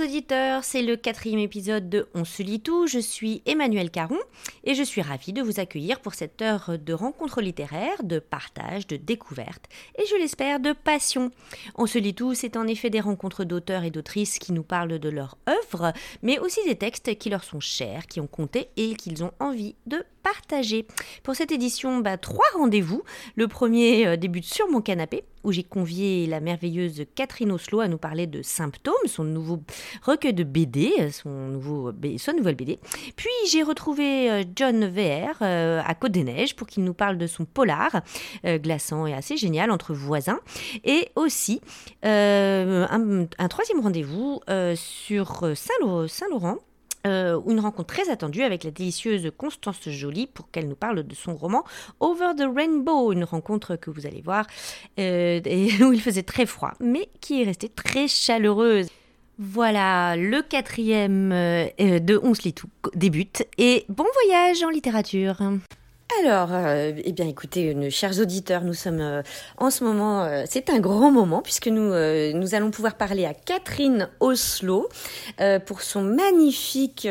auditeurs, c'est le quatrième épisode de On se lit tout. Je suis Emmanuel Caron et je suis ravie de vous accueillir pour cette heure de rencontre littéraire, de partage, de découverte et je l'espère de passion. On se lit tout, c'est en effet des rencontres d'auteurs et d'autrices qui nous parlent de leur œuvre, mais aussi des textes qui leur sont chers, qui ont compté et qu'ils ont envie de partager. Pour cette édition, bah, trois rendez-vous. Le premier euh, débute sur mon canapé où j'ai convié la merveilleuse Catherine Oslo à nous parler de Symptômes, son nouveau recueil de BD, son, nouveau, son nouvelle BD. Puis j'ai retrouvé euh, John VR euh, à Côte des Neiges pour qu'il nous parle de son polar, glaçant et assez génial entre voisins. Et aussi un, troisième rendez-vous sur Saint-Laurent euh, une rencontre très attendue avec la délicieuse Constance Joly pour qu'elle nous parle de son roman Over the Rainbow, une rencontre que vous allez voir euh, où il faisait très froid, mais qui est restée très chaleureuse. Voilà, le quatrième euh, de On se lit tout débute et bon voyage en littérature. Alors, euh, eh bien, écoutez, nos chers auditeurs, nous sommes euh, en ce moment, euh, c'est un grand moment puisque nous nous allons pouvoir parler à Catherine Oslo pour son magnifique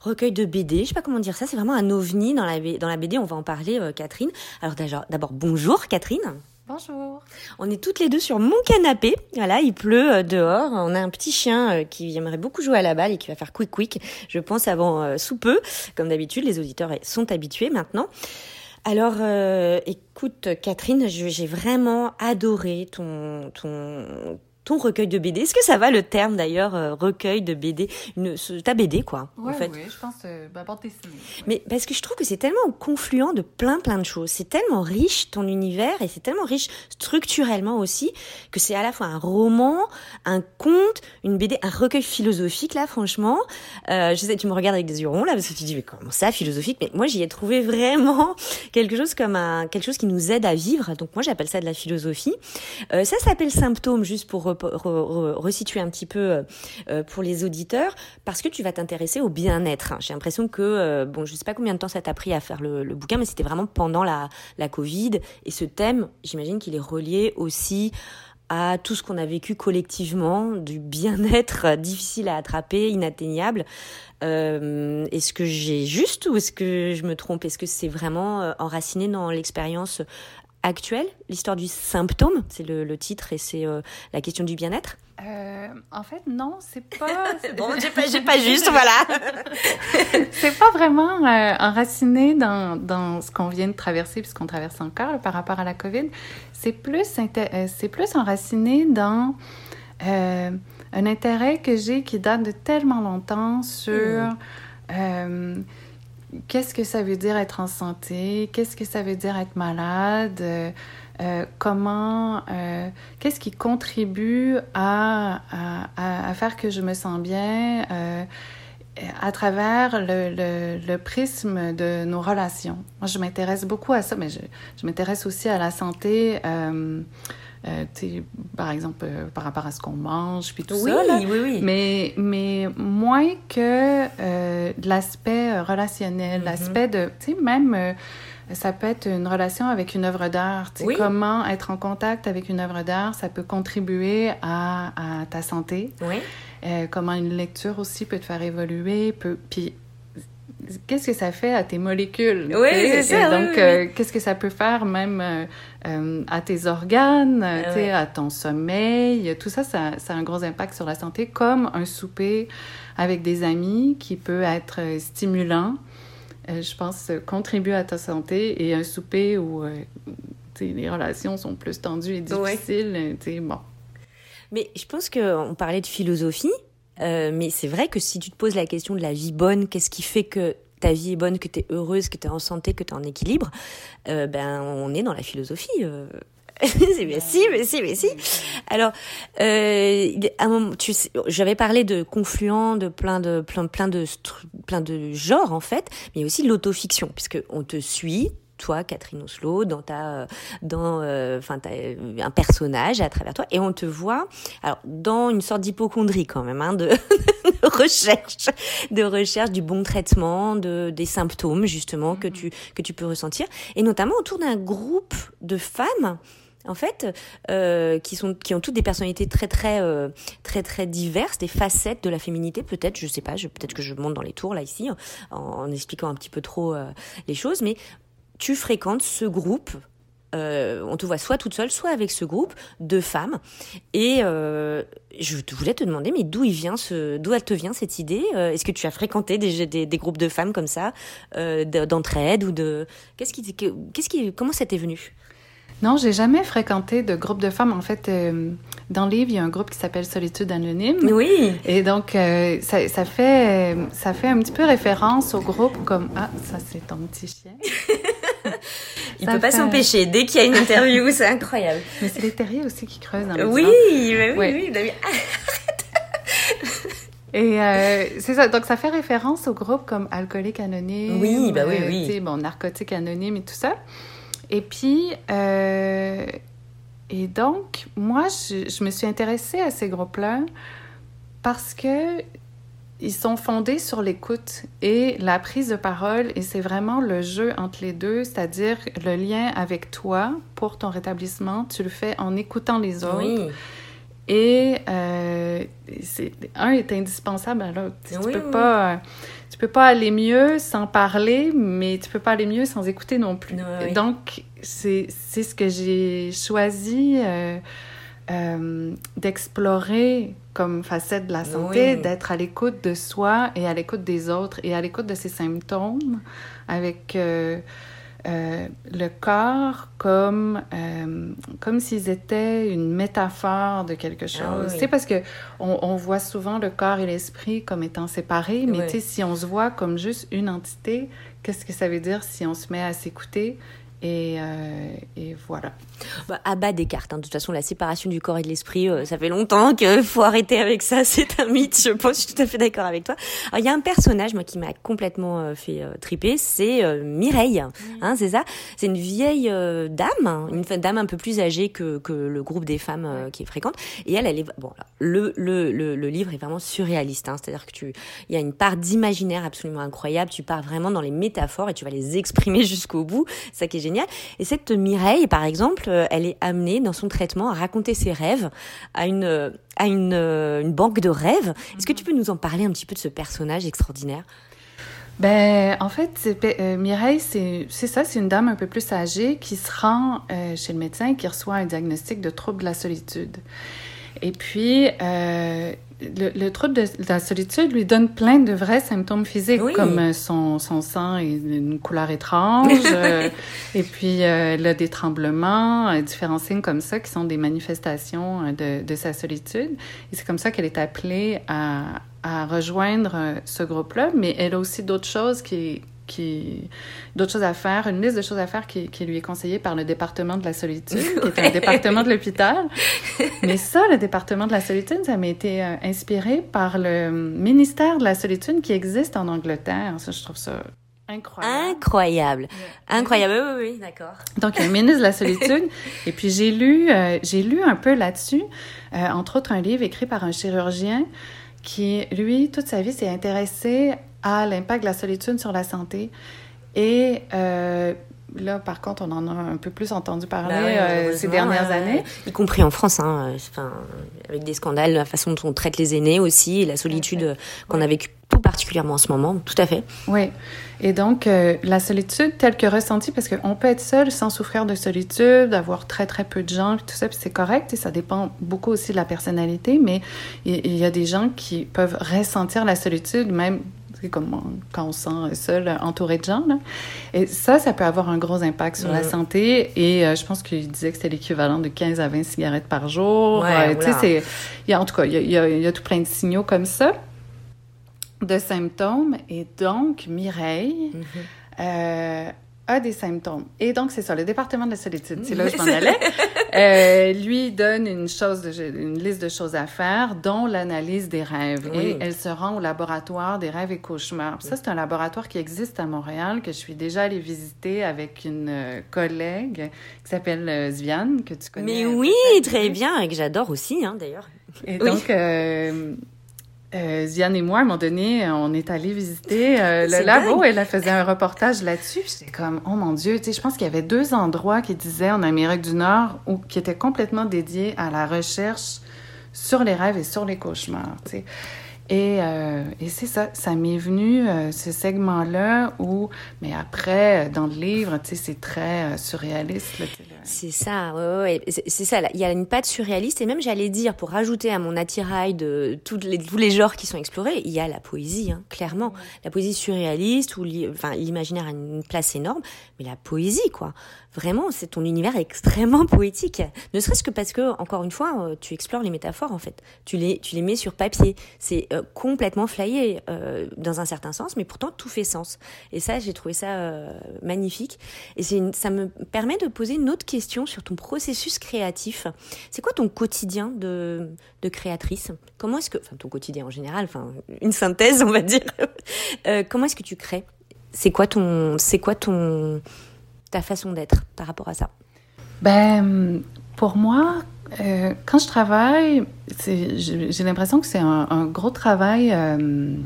recueil de BD. Je sais pas comment dire ça, c'est vraiment un ovni dans la dans la BD. On va en parler, Catherine. Alors d'abord, bonjour Catherine. Bonjour. On est toutes les deux sur mon canapé. Voilà, il pleut euh, dehors. On a un petit chien euh, qui aimerait beaucoup jouer à la balle et qui va faire quick quick, je pense, avant euh, sous peu. Comme d'habitude, les auditeurs sont habitués maintenant. Alors, écoute, Catherine, j'ai vraiment adoré ton, ton, ton recueil de BD. Est-ce que ça va le terme d'ailleurs, euh, recueil de BD une, Ta BD, quoi, en fait. Oui, je pense, euh, bah, bande dessinée. Mais parce que je trouve que c'est tellement confluent de plein, plein de choses. C'est tellement riche, ton univers, et c'est tellement riche structurellement aussi, que c'est à la fois un roman, un conte, une BD, un recueil philosophique, là, franchement. Euh, je sais, tu me regardes avec des yeux ronds, là, parce que tu dis, mais comment ça, philosophique? Mais moi, j'y ai trouvé vraiment quelque chose comme un, quelque chose qui nous aide à vivre. Donc moi, j'appelle ça de la philosophie. Euh, ça s'appelle symptôme, juste pour resituer un petit peu euh, euh, pour les auditeurs, parce que tu vas t'intéresser au bien-être. J'ai l'impression que, euh, bon, je sais pas combien de temps ça t'a pris à faire le, bouquin, mais c'était vraiment pendant la, la Covid. Et ce thème, j'imagine qu'il est relié aussi à tout ce qu'on a vécu collectivement, du bien-être difficile à attraper, inatteignable. Est-ce que j'ai juste ou est-ce que je me trompe? Est-ce que c'est vraiment enraciné dans l'expérience actuelle, l'histoire du symptôme, c'est le, titre et c'est euh, la question du bien-être euh, En fait, non, c'est pas. bon, j'ai pas, pas juste, voilà. c'est pas vraiment euh, enraciné dans, dans ce qu'on vient de traverser, puisqu'on traverse encore par rapport à la COVID. C'est plus, c'est plus enraciné dans un intérêt que j'ai qui date de tellement longtemps sur. Mmh qu'est-ce que ça veut dire être en santé, qu'est-ce que ça veut dire être malade, euh, euh, comment, euh, qu'est-ce qui contribue à, à, faire que je me sens bien à travers le, le, prisme de nos relations? Moi, je m'intéresse beaucoup à ça, mais je, je m'intéresse aussi à la santé. Euh, par exemple, euh, par rapport à ce qu'on mange, puis tout oui, ça. Oui, oui, Mais, mais moins que euh, l'aspect relationnel, mm-hmm. l'aspect de, tu sais, même, ça peut être une relation avec une œuvre d'art. Oui. Comment être en contact avec une œuvre d'art, ça peut contribuer à, à ta santé. Oui. comment une lecture aussi peut te faire évoluer, peut, puis qu'est-ce que ça fait à tes molécules? Oui, c'est ça. donc, euh, qu'est-ce que ça peut faire même euh, euh, à tes organes, ah à ton sommeil? Tout ça, ça, ça, a un gros impact sur la santé, comme un souper avec des amis qui peut être stimulant, je pense, contribue à ta santé, et un souper où les relations sont plus tendues et difficiles, bon. Mais je pense qu'on parlait de philosophie, euh, mais c'est vrai que si tu te poses la question de la vie bonne, qu'est-ce qui fait que ta vie est bonne, que tu es heureuse, que tu es en santé, que tu es en équilibre, euh, ben on est dans la philosophie. Euh. mais si, mais si, mais si. Alors, euh, à un moment, tu sais, j'avais parlé de confluent, de plein de plein, plein de plein de genres en fait, mais aussi l'autofiction, puisque on te suit, toi, Catherine Oslo, dans ta, dans, euh, enfin, euh, un personnage à travers toi, et on te voit, alors, dans une sorte d'hypochondrie quand même, hein, de, de, recherche, de recherche du bon traitement, de des symptômes justement que mm-hmm. tu que tu peux ressentir, et notamment autour d'un groupe de femmes en fait, euh, qui sont qui ont toutes des personnalités très très euh, très très diverses, des facettes de la féminité peut-être, je sais pas, peut-être que je monte dans les tours là ici en, en expliquant un petit peu trop euh, les choses, mais tu fréquentes ce groupe. Euh, on te voit soit toute seule, soit avec ce groupe de femmes. Et euh, je voulais te demander, mais d'où il vient ce, d'où elle te vient cette idée Est-ce que tu as fréquenté des, des, des, groupes de femmes comme ça, d'entraide ou de qu'est-ce qui, qu'est-ce qui, comment ça t'est venu? Non, j'ai jamais fréquenté de groupe de femmes. En fait, euh, dans le livre, il y a un groupe qui s'appelle Solitude Anonyme. Oui. Et donc, euh, ça, ça, fait, ça fait un petit peu référence au groupe comme... Ah, ça, c'est ton petit chien. il ne peut pas s'empêcher. Dès qu'il y a une interview, c'est incroyable. Mais c'est les terriers aussi qui creusent le Oui, oui, oui, oui. Et euh, c'est ça. Donc, ça fait référence au groupe comme Alcoolique Anonyme. Oui, bah oui, oui. bon, Narcotique Anonyme et tout ça. Et puis, euh, et donc, moi, je, je, me suis intéressée à ces groupes-là parce que ils sont fondés sur l'écoute et la prise de parole, et c'est vraiment le jeu entre les deux, c'est-à-dire le lien avec toi pour ton rétablissement. Tu le fais en écoutant les autres. Oui. Et euh, un est indispensable à l'autre. Tu, oui, peux oui. pas, tu peux pas aller mieux sans parler, mais tu peux pas aller mieux sans écouter non plus. Donc, c'est ce que j'ai choisi euh, euh, d'explorer comme facette de la santé, d'être à l'écoute de soi et à l'écoute des autres et à l'écoute de ses symptômes avec euh, euh, le corps comme, euh, comme s'ils étaient une métaphore de quelque chose. Ah, oui. Tu sais, parce que on, on, voit souvent le corps et l'esprit comme étant séparés, mais oui. tu sais, si on se voit comme juste une entité, qu'est-ce que ça veut dire si on se met à s'écouter? Et, euh, et, voilà. Bah, à bas des cartes. Hein. De toute façon, la séparation du corps et de l'esprit, euh, ça fait longtemps qu'il faut arrêter avec ça. C'est un mythe, je pense. Je suis tout à fait d'accord avec toi. Il y a un personnage, moi, qui m'a complètement euh, fait triper. C'est euh, Mireille. Mmh. Hein, c'est ça? C'est une vieille euh, dame, une dame un peu plus âgée que, que le groupe des femmes euh, qui est fréquente. Et elle, elle est... Bon, le, le, le, livre est vraiment surréaliste. Hein. C'est-à-dire que tu... Il y a une part d'imaginaire absolument incroyable. Tu pars vraiment dans les métaphores et tu vas les exprimer jusqu'au bout. Ça qui est génial. Et cette Mireille, par exemple, euh, elle est amenée dans son traitement à raconter ses rêves à une, à une, euh, une banque de rêves. Est-ce que tu peux nous en parler un petit peu de ce personnage extraordinaire? Ben, en fait, euh, Mireille, c'est ça, c'est une dame un peu plus âgée qui se rend euh, chez le médecin et qui reçoit un diagnostic de trouble de la solitude. Et puis, euh, le, le, trouble de la solitude lui donne plein de vrais symptômes physiques, oui. comme son, son sang est d'une couleur étrange, euh, et puis euh, elle a des tremblements, euh, différents signes comme ça qui sont des manifestations euh, de, de sa solitude. Et c'est comme ça qu'elle est appelée à, à rejoindre euh, ce groupe-là, mais elle a aussi d'autres choses qui qui d'autres choses à faire, une liste de choses à faire qui, qui, lui est conseillée par le département de la solitude, qui est un département de l'hôpital. Mais ça, le département de la solitude, ça m'a été euh, inspiré par le ministère de la solitude qui existe en Angleterre. Ça, je trouve ça Incroyable. Incroyable. Yeah. Incroyable. Oui, oui, oui d'accord. Donc, il y a un ministre de la solitude. et puis, j'ai lu, euh, j'ai lu un peu là-dessus, euh, entre autres, un livre écrit par un chirurgien qui, lui, toute sa vie, s'est intéressé à l'impact de la solitude sur la santé. Et euh, là, par contre, on en a un peu plus entendu parler bah euh, ces dernières années. Y compris en France, hein, enfin, avec des scandales, la façon dont on traite les aînés aussi, et la solitude ouais. qu'on a vécue tout particulièrement en ce moment, tout à fait. Oui, et donc euh, la solitude telle que ressentie, parce qu'on peut être seul sans souffrir de solitude, avoir très très peu de gens, tout ça, puis c'est correct, et ça dépend beaucoup aussi de la personnalité, mais il, il y a des gens qui peuvent ressentir la solitude, même comme quand on se sent seul, entouré de gens. Là. Et ça, ça peut avoir un gros impact sur la santé. Et euh, je pense qu'il disait que c'était l'équivalent de 15 à 20 cigarettes par jour. Ouais, euh, tu sais, il y a, en tout cas, il y a, il y, a, y a tout plein de signaux comme ça, de symptômes. Et donc, Mireille... Mm -hmm. euh, a des symptômes. Et donc, c'est ça, le département de la solitude, c'est là où je m'en allais, euh, lui donne une, chose de, une liste de choses à faire, dont l'analyse des rêves. Oui. Et elle se rend au laboratoire des rêves et cauchemars. Ça, c'est un laboratoire qui existe à Montréal, que je suis déjà allée visiter avec une euh, collègue qui s'appelle euh, Zviane, que tu connais. Mais oui, très bien, et que j'adore aussi, hein, d'ailleurs. Et donc, euh, euh, Ziane et moi, à un moment donné, on est allé visiter euh, le labo et elle faisait un reportage là-dessus. J'étais comme, oh mon Dieu, tu sais, je pense qu'il y avait deux endroits qui disaient en Amérique du Nord ou qui étaient complètement dédiés à la recherche sur les rêves et sur les cauchemars, tu sais. Et, euh, et c'est ça, ça m'est venu, euh, ce segment-là, où, mais après, dans le livre, tu sais, c'est très euh, surréaliste. C'est ça, ouais, ouais. c'est ça. Il y a une patte surréaliste, et même, j'allais dire, pour rajouter à mon attirail de tous les, tous les genres qui sont explorés, il y a la poésie, hein, clairement. La poésie surréaliste, où enfin, l'imaginaire a une place énorme, mais la poésie, quoi vraiment, c'est ton univers extrêmement poétique. Ne serait-ce que parce que, encore une fois, euh, tu explores les métaphores, en fait. Tu les, tu les mets sur papier. C'est euh, complètement flyé, euh, dans un certain sens, mais pourtant, tout fait sens. Et ça, j'ai trouvé ça magnifique. Et une, ça me permet de poser une autre question sur ton processus créatif. C'est quoi ton quotidien de, de créatrice? Comment est-ce que, enfin, ton quotidien en général, enfin, une synthèse, on va dire. comment est-ce que tu crées? C'est quoi ton, c'est quoi ton, ta façon d'être par rapport à ça Ben, pour moi, euh, quand je travaille, j'ai l'impression que c'est un, gros travail, euh,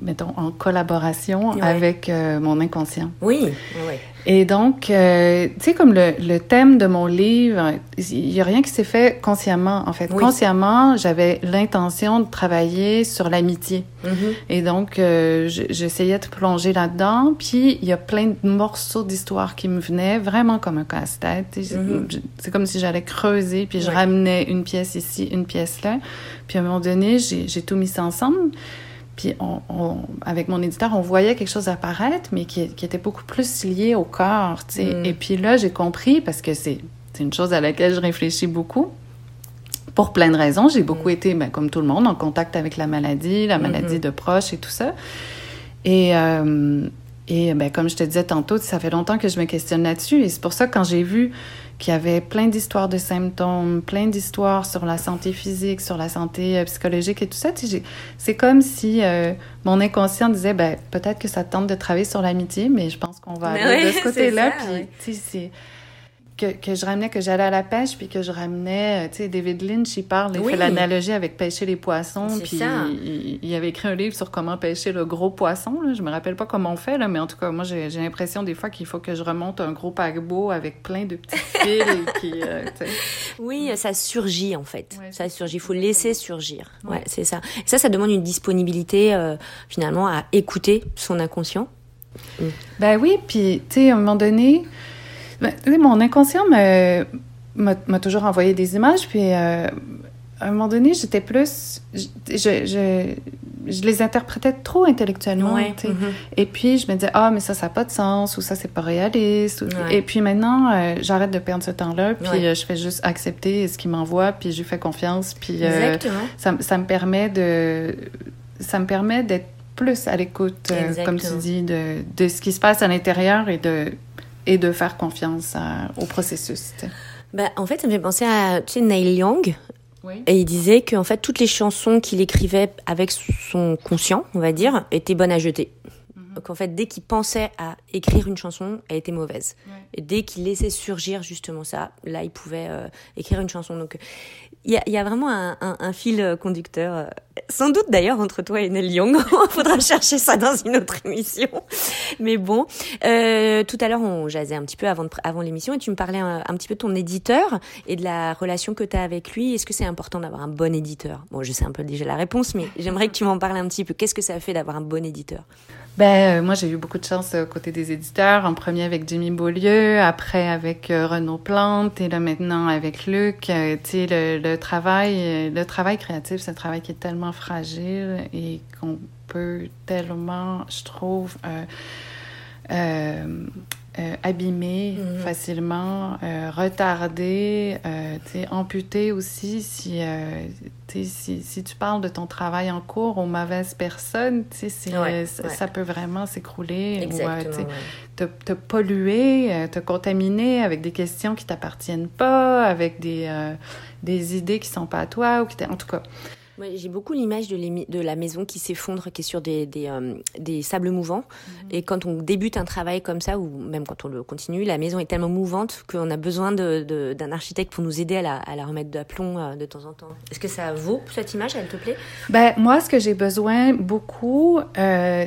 mettons, en collaboration avec euh, mon inconscient. Oui, oui. Et donc, euh, tu sais, comme le, le, thème de mon livre, il n'y a rien qui s'est fait consciemment. En fait, consciemment, j'avais l'intention de travailler sur l'amitié. Mm-hmm. Et donc, euh, j'essayais de plonger là-dedans. Puis, il y a plein de morceaux d'histoire qui me venaient, vraiment comme un casse-tête. Mm-hmm. C'est comme si j'allais creuser, puis je ramenais une pièce ici, une pièce là. Puis, à un moment donné, j'ai tout mis ça ensemble. Puis on, avec mon éditeur, on voyait quelque chose apparaître, mais qui, qui était beaucoup plus lié au corps. Mm. Et puis là, j'ai compris, parce que c'est une chose à laquelle je réfléchis beaucoup, pour plein de raisons. J'ai beaucoup mm. été, ben, comme tout le monde, en contact avec la maladie, la maladie mm-hmm. de proches et tout ça. Et, euh, et ben, comme je te disais tantôt, ça fait longtemps que je me questionne là-dessus. Et c'est pour ça, quand j'ai vu qui avait plein d'histoires de symptômes, plein d'histoires sur la santé physique, sur la santé euh, psychologique et tout ça. C'est comme si euh, mon inconscient disait, ben, peut-être que ça tente de travailler sur l'amitié, mais je pense qu'on va aller de ce côté-là. Puis, c'est que, que je ramenais, que j'allais à la pêche, puis que je ramenais, euh, tu sais, David Lynch, il parle, il fait l'analogie avec pêcher les poissons, puis il, il, avait écrit un livre sur comment pêcher le gros poisson, là. je me rappelle pas comment on fait, là, mais en tout cas, moi, j'ai l'impression des fois qu'il faut que je remonte un gros paquebot avec plein de petits fils, qui, euh, Oui, ça surgit, en fait. ça surgit, il faut laisser surgir. Ouais, c'est ça. Et ça, ça demande une disponibilité, euh, finalement, à écouter son inconscient. Ben oui, puis, tu sais, à un moment donné... Ben, mon inconscient m'a toujours envoyé des images, puis euh, à un moment donné, j'étais plus. Je, je, je, les interprétais trop intellectuellement. Mm-hmm. Et puis, je me disais, ah, mais ça, ça n'a pas de sens, ou ça, c'est pas réaliste. Et puis maintenant, euh, j'arrête de perdre ce temps-là, puis euh, je fais juste accepter ce qu'il m'envoie, puis je lui fais confiance. Puis ça, ça me permet de. Ça me permet d'être plus à l'écoute, comme tu dis, de, de ce qui se passe à l'intérieur et de et de faire confiance au processus. Bah, en fait, ça me fait penser à tu sais, Neil Young. Et il disait qu'en fait, toutes les chansons qu'il écrivait avec son conscient, on va dire, étaient bonnes à jeter. Mhm. Donc en fait, dès qu'il pensait à écrire une chanson, elle était mauvaise. Et dès qu'il laissait surgir justement ça, là, il pouvait euh, écrire une chanson. Donc il y a, vraiment un, fil conducteur, euh, sans doute d'ailleurs entre toi et Neil Young. Il faudra chercher ça dans une autre émission. Mais bon, euh, tout à l'heure on jasait un petit peu avant, avant l'émission et tu me parlais un, petit peu de ton éditeur et de la relation que tu as avec lui. Est-ce que c'est important d'avoir un bon éditeur? Bon, je sais un peu déjà la réponse, mais j'aimerais que tu m'en parles un petit peu. Qu'est-ce que ça fait d'avoir un bon éditeur? Ben, euh, moi, j'ai eu beaucoup de chance euh, côté des éditeurs. En premier avec Jimmy Beaulieu, après avec euh, Renaud Plante et là maintenant avec Luc. tu sais, le, le, travail, le travail créatif, c'est un travail qui est tellement fragile et qu'on peut tellement, je trouve, euh, abîmé mhm. facilement, euh, retardé, euh, amputé aussi si, euh, si, si, tu parles de ton travail en cours aux mauvaises personnes, ouais, ça, ça, peut vraiment s'écrouler ou te, te, polluer, te contaminer avec des questions qui t'appartiennent pas, avec des, des idées qui sont pas à toi ou qui en tout cas. J'ai beaucoup l'image de, de, la maison qui s'effondre, qui est sur des, des, des sables mouvants. Mhm. Et quand on débute un travail comme ça, ou même quand on le continue, la maison est tellement mouvante qu'on a besoin d'un architecte pour nous aider à la, à la remettre d'aplomb de temps en temps. Est-ce que ça vaut cette image? Elle te plaît? Ben, Moi, ce que j'ai besoin beaucoup,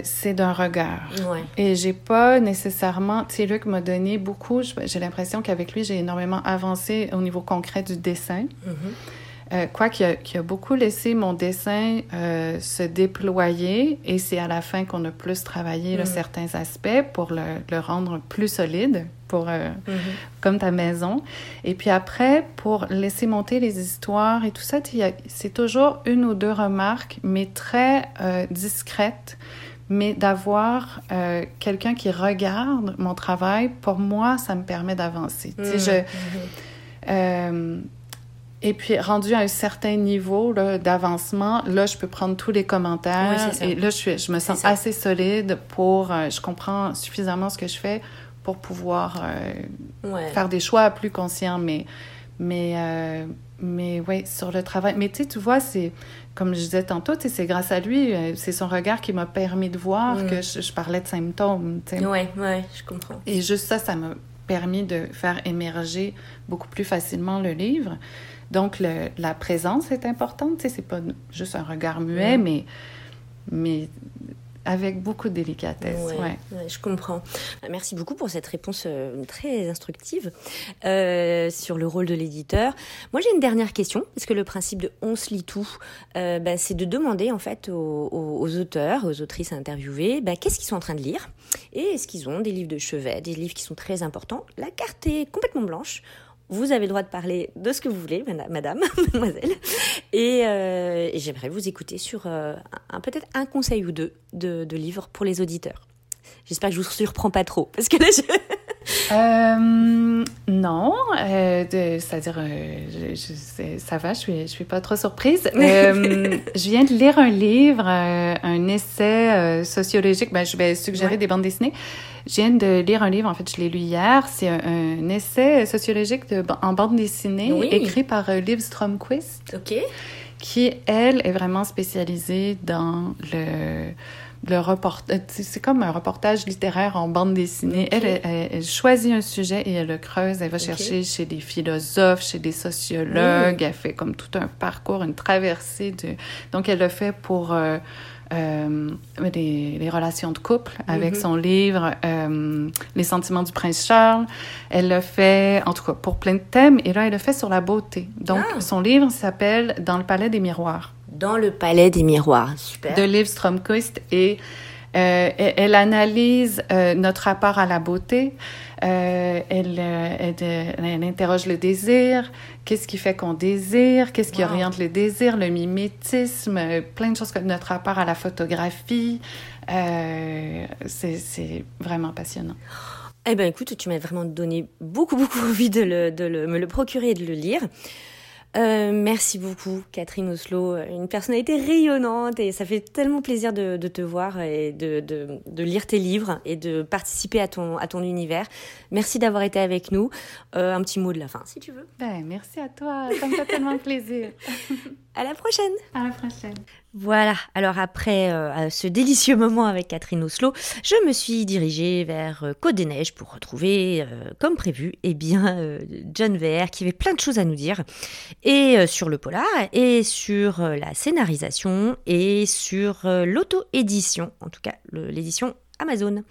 c'est d'un regard. Ouais. Et j'ai pas nécessairement. Tu sais, Luc m'a donné beaucoup. J'ai l'impression qu'avec lui, j'ai énormément avancé au niveau concret du dessin. Mm-hmm. Euh, quoi qu'il a, a, beaucoup laissé mon dessin euh, se déployer et c'est à la fin qu'on a plus travaillé mm. certains aspects pour le, le, rendre plus solide pour euh, mm-hmm. comme ta maison et puis après pour laisser monter les histoires et tout ça c'est toujours une ou deux remarques mais très discrètes mais d'avoir quelqu'un qui regarde mon travail, pour moi, ça me permet d'avancer. Mmh, je, mmh. euh, et puis, rendu à un certain niveau d'avancement, là, je peux prendre tous les commentaires. et là, je, suis, je me sens assez solide pour... Euh, je comprends suffisamment ce que je fais pour pouvoir faire des choix plus conscients. Mais, mais, mais oui, sur le travail... Mais tu sais, tu vois, c'est comme je disais tantôt, c'est grâce à lui, euh, c'est son regard qui m'a permis de voir mm. que je, parlais de symptômes. Oui, ouais, je comprends. Et juste ça, ça m'a permis de faire émerger beaucoup plus facilement le livre. Donc, le, la présence est importante. C'est pas juste un regard muet, mais, mais avec beaucoup de délicatesse. Ouais, je comprends. Merci beaucoup pour cette réponse euh, très instructive euh, sur le rôle de l'éditeur. Moi, j'ai une dernière question, parce que le principe de on se lit tout, euh, bah, c'est de demander en fait aux, auteurs, aux autrices interviewées, bah, qu'est-ce qu'ils sont en train de lire? Et est-ce qu'ils ont des livres de chevet, des livres qui sont très importants? La carte est complètement blanche. Vous avez le droit de parler de ce que vous voulez, madame, mademoiselle. Euh, et, j'aimerais vous écouter sur euh, peut-être un conseil ou deux de, de livres pour les auditeurs. J'espère que je vous surprends pas trop, parce que là, je... Euh, non, c'est-à-dire, ça va, je suis, je suis pas trop surprise. je viens de lire un livre, un essai sociologique. Ben, je vais suggérer des bandes dessinées. Je viens de lire un livre, en fait, je l'ai lu hier. C'est un, essai sociologique de, en bande dessinée écrit par euh, Liv Stromquist. OK. Qui, elle, est vraiment spécialisée dans le le reportage, euh, c'est comme un reportage littéraire en bande dessinée. Elle, elle, choisit un sujet et elle le creuse. Elle va chercher chez des philosophes, chez des sociologues. Elle fait comme tout un parcours, une traversée de. Donc, elle le fait pour euh, euh, les, relations de couple avec mhm. son livre euh, Les sentiments du prince Charles. Elle le fait, en tout cas, pour plein de thèmes. Et là, elle le fait sur la beauté. Donc, ah. son livre s'appelle Dans le palais des miroirs. Dans le palais des miroirs, super. De Liv Stromquist. Et euh, elle analyse euh, notre rapport à la beauté. Euh, elle, elle, interroge le désir. Qu'est-ce qui fait qu'on désire? Qu'est-ce qui oriente le désir? Le mimétisme, plein de choses comme notre rapport à la photographie. c'est vraiment passionnant. Eh bien, écoute, tu m'as vraiment donné beaucoup, beaucoup envie de, le, de le, me le procurer et de le lire. Euh, merci beaucoup, Catherine Oslo. Une personnalité rayonnante et ça fait tellement plaisir de, de te voir et de, de, de, lire tes livres et de participer à ton, à ton univers. Merci d'avoir été avec nous. Euh, un petit mot de la fin, si tu veux. Ben, merci à toi. Ça me fait tellement plaisir. À la prochaine. À la prochaine. Voilà, alors après euh, ce délicieux moment avec Catherine Oslo, je me suis dirigée vers euh, Côte des Neiges pour retrouver, euh, comme prévu, eh bien, John VR qui avait plein de choses à nous dire, et sur le polar, et sur la scénarisation, et sur l'auto-édition, en tout cas l'édition Amazon.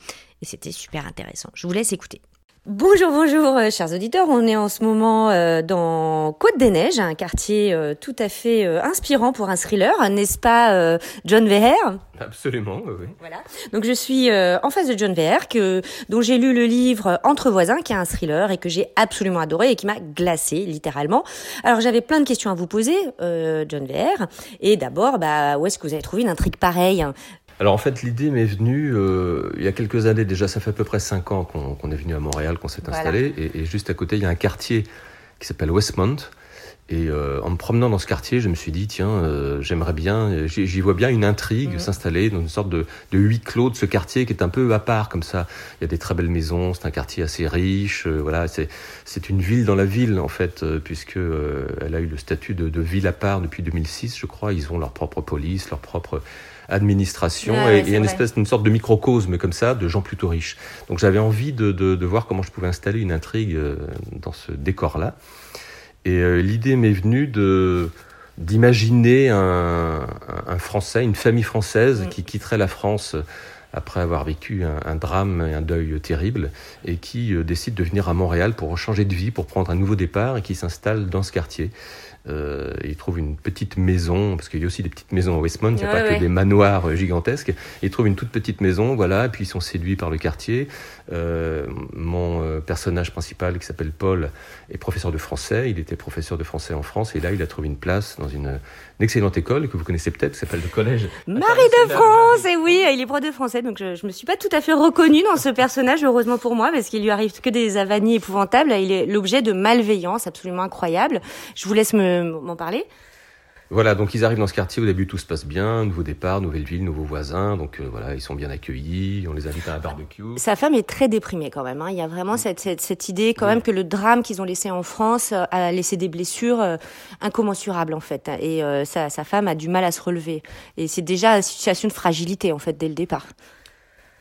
Et c'était super intéressant. Je vous laisse écouter. Bonjour, bonjour, euh, chers auditeurs. On est en ce moment euh, dans Côte des Neiges, un quartier euh, tout à fait inspirant pour un thriller, n'est-ce pas, John Veher Absolument, oui. Voilà. Donc je suis en face de John Veher, que dont j'ai lu le livre Entre voisins, qui est un thriller et que j'ai absolument adoré et qui m'a glacé littéralement. Alors j'avais plein de questions à vous poser, John Veher. Et d'abord, bah, où est-ce que vous avez trouvé une intrigue pareille? Alors en fait, l'idée m'est venue euh, il y a quelques années déjà. Ça fait à peu près cinq ans qu'on est venu à Montréal, qu'on s'est installé. Et, juste à côté, il y a un quartier qui s'appelle Westmont. Et euh, en me promenant dans ce quartier, je me suis dit, tiens, euh, j'aimerais bien, j'y vois bien une intrigue Mhm. s'installer dans une sorte de, de huis clos de ce quartier qui est un peu à part comme ça. Il y a des très belles maisons, c'est un quartier assez riche, euh, voilà, c'est c'est une ville dans la ville en fait, euh, puisque elle a eu le statut de, de ville à part depuis 2006, je crois. Ils ont leur propre police, leur propre administration, et, une espèce d'une sorte de microcosme comme ça, de gens plutôt riches. Donc j'avais envie de, de, de voir comment je pouvais installer une intrigue euh, dans ce décor-là. Et euh, l'idée m'est venue de d'imaginer un, Français, une famille française Mm. qui quitterait la France après avoir vécu un, un drame et un deuil terrible, et qui euh, décide de venir à Montréal pour changer de vie, pour prendre un nouveau départ, et qui s'installe dans ce quartier. Euh, il trouve une petite maison, parce qu'il y a aussi des petites maisons à Westmont, il n'y a Ouais, pas ouais. que des manoirs euh, gigantesques. Il trouve une toute petite maison, voilà, et puis ils sont séduits par le quartier. Euh, mon euh, personnage principal, qui s'appelle Paul, est professeur de français. Il était professeur de français en France, et là, il a trouvé une place dans une, excellente école que vous connaissez peut-être, qui s'appelle le Collège. Marie de France, et oui, il est prof de français, donc je, je me suis pas tout à fait reconnue dans ce personnage, heureusement pour moi, parce qu'il lui arrive que des avanies épouvantables. Il est l'objet de malveillance absolument incroyable. Je vous laisse me- m'en parler. Voilà, donc ils arrivent dans ce quartier, au début tout se passe bien, nouveau départ, nouvelle ville, nouveaux voisins, donc euh, voilà, ils sont bien accueillis, on les invite à un barbecue. Sa femme est très déprimée quand même. hein. Il y a vraiment cette, cette, cette idée quand Oui. même que le drame qu'ils ont laissé en France euh, a laissé des blessures euh, incommensurables en fait. Et euh, sa, sa femme a du mal à se relever. Et c'est déjà une situation de fragilité en fait dès le départ.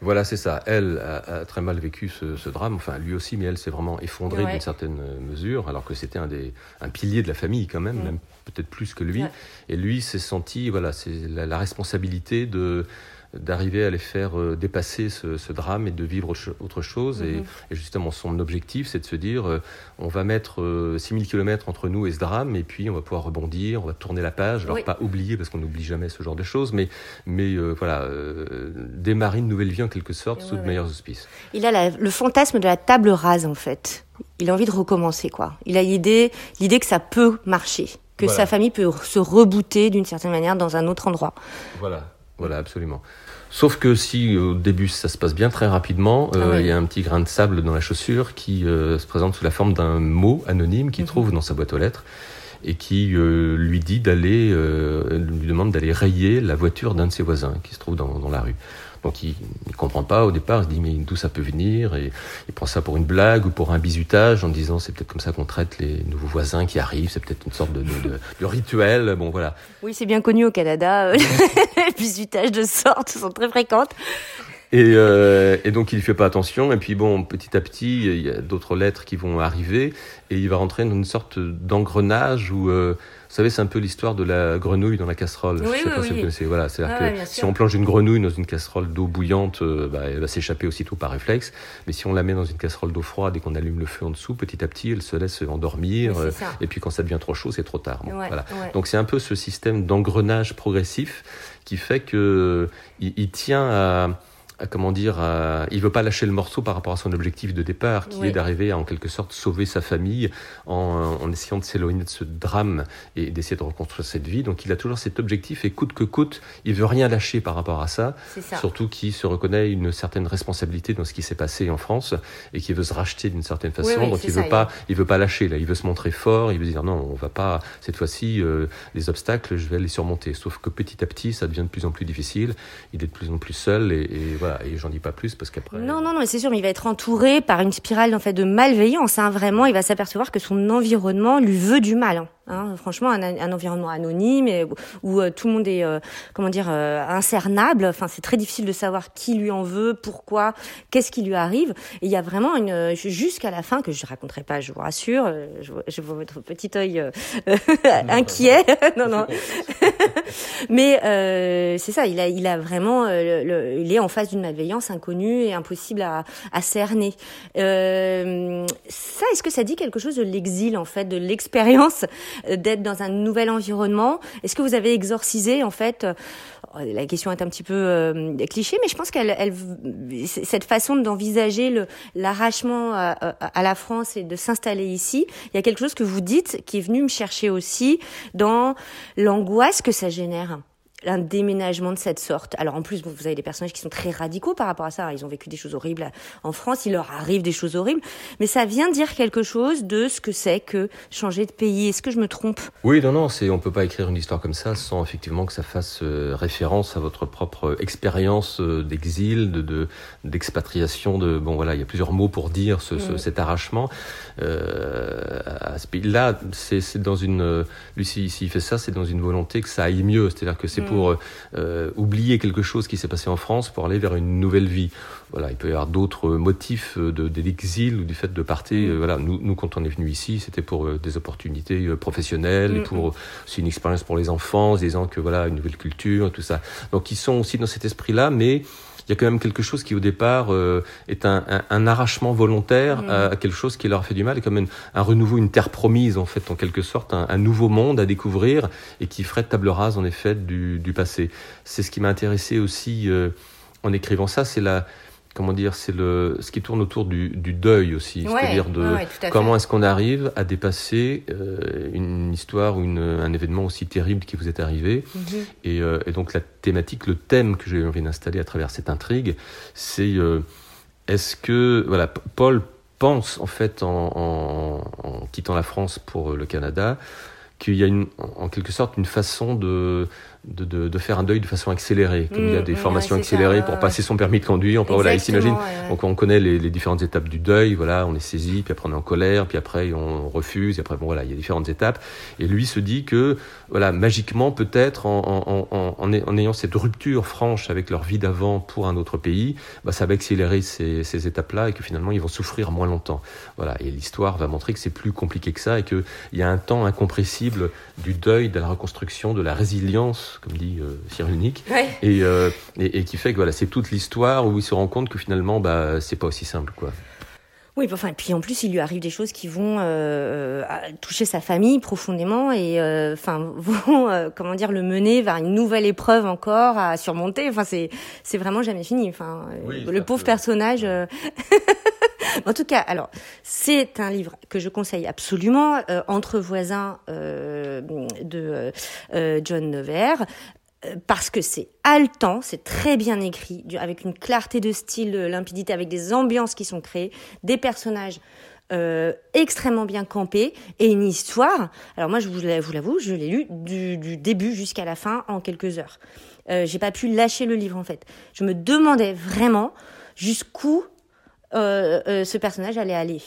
Voilà, c'est ça. Elle a, a très mal vécu ce, ce drame, enfin lui aussi, mais elle s'est vraiment effondrée Ouais. d'une certaine mesure, alors que c'était un des un pilier de la famille quand même, Mm. même peut-être plus que lui. Ouais. Et lui s'est senti, voilà, c'est la, la responsabilité de d'arriver à les faire euh, dépasser ce, ce drame et de vivre autre chose. Et, Mhm. et justement, son objectif, c'est de se dire, euh, on va mettre euh, 6000 km entre nous et ce drame, et puis on va pouvoir rebondir, on va tourner la page. Alors Oui. pas oublier, parce qu'on n'oublie jamais ce genre de choses, mais, mais euh, voilà, euh, démarrer une nouvelle vie en quelque sorte, sous de ouais. meilleurs auspices. Il a la- le fantasme de la table rase en fait. Il a envie de recommencer quoi. Il a l'idée, l'idée que ça peut marcher, que Voilà. sa famille peut se rebooter d'une certaine manière dans un autre endroit. Voilà, voilà, absolument. Sauf que si au début ça se passe bien très rapidement, euh, Ah ouais. il y a un petit grain de sable dans la chaussure qui euh, se présente sous la forme d'un mot anonyme qu'il Mhm. trouve dans sa boîte aux lettres et qui euh, lui dit d'aller, euh, lui demande d'aller rayer la voiture d'un de ses voisins qui se trouve dans, dans la rue. Donc il ne comprend pas au départ, il se dit mais d'où ça peut venir? Et il prend ça pour une blague ou pour un bizutage en disant c'est peut-être comme ça qu'on traite les nouveaux voisins qui arrivent, c'est peut-être une sorte de, de, de- de rituel. Bon voilà, Oui, c'est bien connu au Canada. Les bisutages de sorte sont très fréquentes. Et, euh, et donc il ne fait pas attention. Et puis bon, petit à petit, il y a d'autres lettres qui vont arriver. Et il va rentrer dans une sorte d'engrenage où, euh, vous savez, c'est un peu l'histoire de la grenouille dans la casserole. Oui, Je sais oui, pas si oui. vous connaissez. Voilà, c'est-à-dire Ah que ouais, si on plonge une grenouille dans une casserole d'eau bouillante, euh, bah, elle va s'échapper aussitôt par réflexe. Mais si on la met dans une casserole d'eau froide et qu'on allume le feu en dessous, petit à petit, elle se laisse endormir. Euh, et puis quand ça devient trop chaud, c'est trop tard. Bon, Ouais, voilà. ouais. Donc c'est un peu ce système d'engrenage progressif qui fait que il, il tient à, à, comment dire, à- il veut pas lâcher le morceau par rapport à son objectif de départ, qui Oui. est d'arriver à en quelque sorte sauver sa famille en, en essayant de s'éloigner de ce drame et d'essayer de reconstruire cette vie. Donc il a toujours cet objectif et coûte que coûte, il veut rien lâcher par rapport à ça. Ça. Surtout qu'il se reconnaît une certaine responsabilité dans ce qui s'est passé en France et qui veut se racheter d'une certaine façon. Oui, oui, Donc il ça, veut pas, il veut pas lâcher là. Il veut se montrer fort. Il veut dire non, on va pas cette fois-ci euh, les obstacles, je vais les surmonter. Sauf que petit à petit, ça devient de plus en plus difficile. Il est de plus en plus seul et, et voilà. Et j'en dis pas plus parce qu'après. Non, non, non, c'est sûr, mais il va être entouré par une spirale en fait de malveillance. Hein, vraiment, il va s'apercevoir que son environnement lui veut du mal. hein. Hein, franchement, un, un environnement anonyme et, où euh, tout le monde est, euh, comment dire, euh, incernable. Enfin, c'est très difficile de savoir qui lui en veut, pourquoi, qu'est-ce qui lui arrive. Et il y a vraiment une jusqu'à la fin que je raconterai pas, je vous rassure. Je, vois- je vois votre petit œil inquiet. non, non. Mais euh, c'est ça, il a, il a vraiment, euh, il est en face d'une malveillance inconnue et impossible à, à cerner. Euh, ça, est-ce que ça dit quelque chose de l'exil en fait, de l'expérience euh, d'être dans un nouvel environnement? Est-ce que vous avez exorcisé en fait euh, La question est un petit peu euh, cliché, mais je pense qu'elle, elle, cette façon d'envisager l'arrachement à, à- à la France et de s'installer ici, il y a quelque chose que vous dites qui est venu me chercher aussi dans l'angoisse que ça génère. Un déménagement de cette sorte. Alors en plus, vous avez des personnages qui sont très radicaux par rapport à ça. Ils ont vécu des choses horribles en France, il leur arrive des choses horribles, mais ça vient dire quelque chose de ce que c'est que changer de pays. Est-ce que je me trompe? Oui, non, non, c'est on peut pas écrire une histoire comme ça sans effectivement que ça fasse euh, référence à votre propre expérience euh, d'exil, de d'expatriation. De, bon voilà, il y a plusieurs mots pour dire ce, mm. cet arrachement. Euh, à ce pays-là, c'est dans une lui s'il fait ça, c'est dans une volonté que ça aille mieux. C'est-à-dire que c'est pour euh, oublier quelque chose qui s'est passé en France pour aller vers une nouvelle vie. Voilà, il peut y avoir d'autres motifs de, l'exil ou du fait de partir. Mm. Voilà, nous, nous, quand on est venu ici, c'était pour euh, des opportunités euh, professionnelles, et mm, pour c'est une expérience pour les enfants, disant que voilà une nouvelle culture, tout ça. Donc ils sont aussi dans cet esprit-là, mais il y a quand même quelque chose qui au départ euh, est un, un, un, arrachement volontaire mm. à, quelque chose qui leur a fait du mal, et comme un renouveau, une terre promise en fait, en quelque sorte, un, un, nouveau monde à découvrir et qui ferait table rase en effet du, du passé. C'est ce qui m'a intéressé aussi euh, en écrivant ça, c'est la comment dire, c'est le ce qui tourne autour du, du deuil aussi, c'est-à-dire de comment est-ce qu'on arrive à dépasser euh, une histoire ou une, un événement aussi terrible qui vous est arrivé. Mhm. et, euh, et, donc la thématique, le thème que j'ai envie d'installer à travers cette intrigue, c'est euh, est-ce que voilà, Paul pense en fait en, en, en, quittant la France pour le Canada qu'il y a une, en quelque sorte une façon de de, de, de, faire un deuil de façon accélérée, comme il y a mm, des formations accélérées pour passer son permis de conduire. On, voilà, il s'imagine. Donc on connaît les, les, différentes étapes du deuil. Voilà, on est saisi, puis après on est en colère, puis après on refuse, et après bon voilà, il y a différentes étapes. Et lui se dit que voilà, magiquement peut-être en, en, en, en, ayant cette rupture franche avec leur vie d'avant pour un autre pays, bah, ça va accélérer ces, ces étapes-là et que finalement ils vont souffrir moins longtemps. Voilà, et l'histoire va montrer que c'est plus compliqué que ça et qu'il y a un temps incompressible du deuil, de la reconstruction, de la résilience comme dit euh, Cyril Nick, euh, et, et, qui fait que voilà, c'est toute l'histoire où il se rend compte que finalement, bah, c'est pas aussi simple, quoi. Oui, enfin, et puis en plus, il lui arrive des choses qui vont euh, toucher sa famille profondément et enfin vont comment dire le mener vers une nouvelle épreuve encore à surmonter. Enfin, c'est c'est vraiment jamais fini. Enfin, le pauvre personnage. en tout cas, alors c'est un livre que je conseille absolument. Entre voisins de John Nevers parce que c'est haletant, c'est très bien écrit, avec une clarté de style, limpidité, avec des ambiances qui sont créées, des personnages euh, extrêmement bien campés et une histoire. Alors moi, je vous l'avoue, je l'ai lu du, début jusqu'à la fin en quelques heures. Euh, J'ai pas pu lâcher le livre en fait. Je me demandais vraiment jusqu'où euh, euh ce personnage allait aller.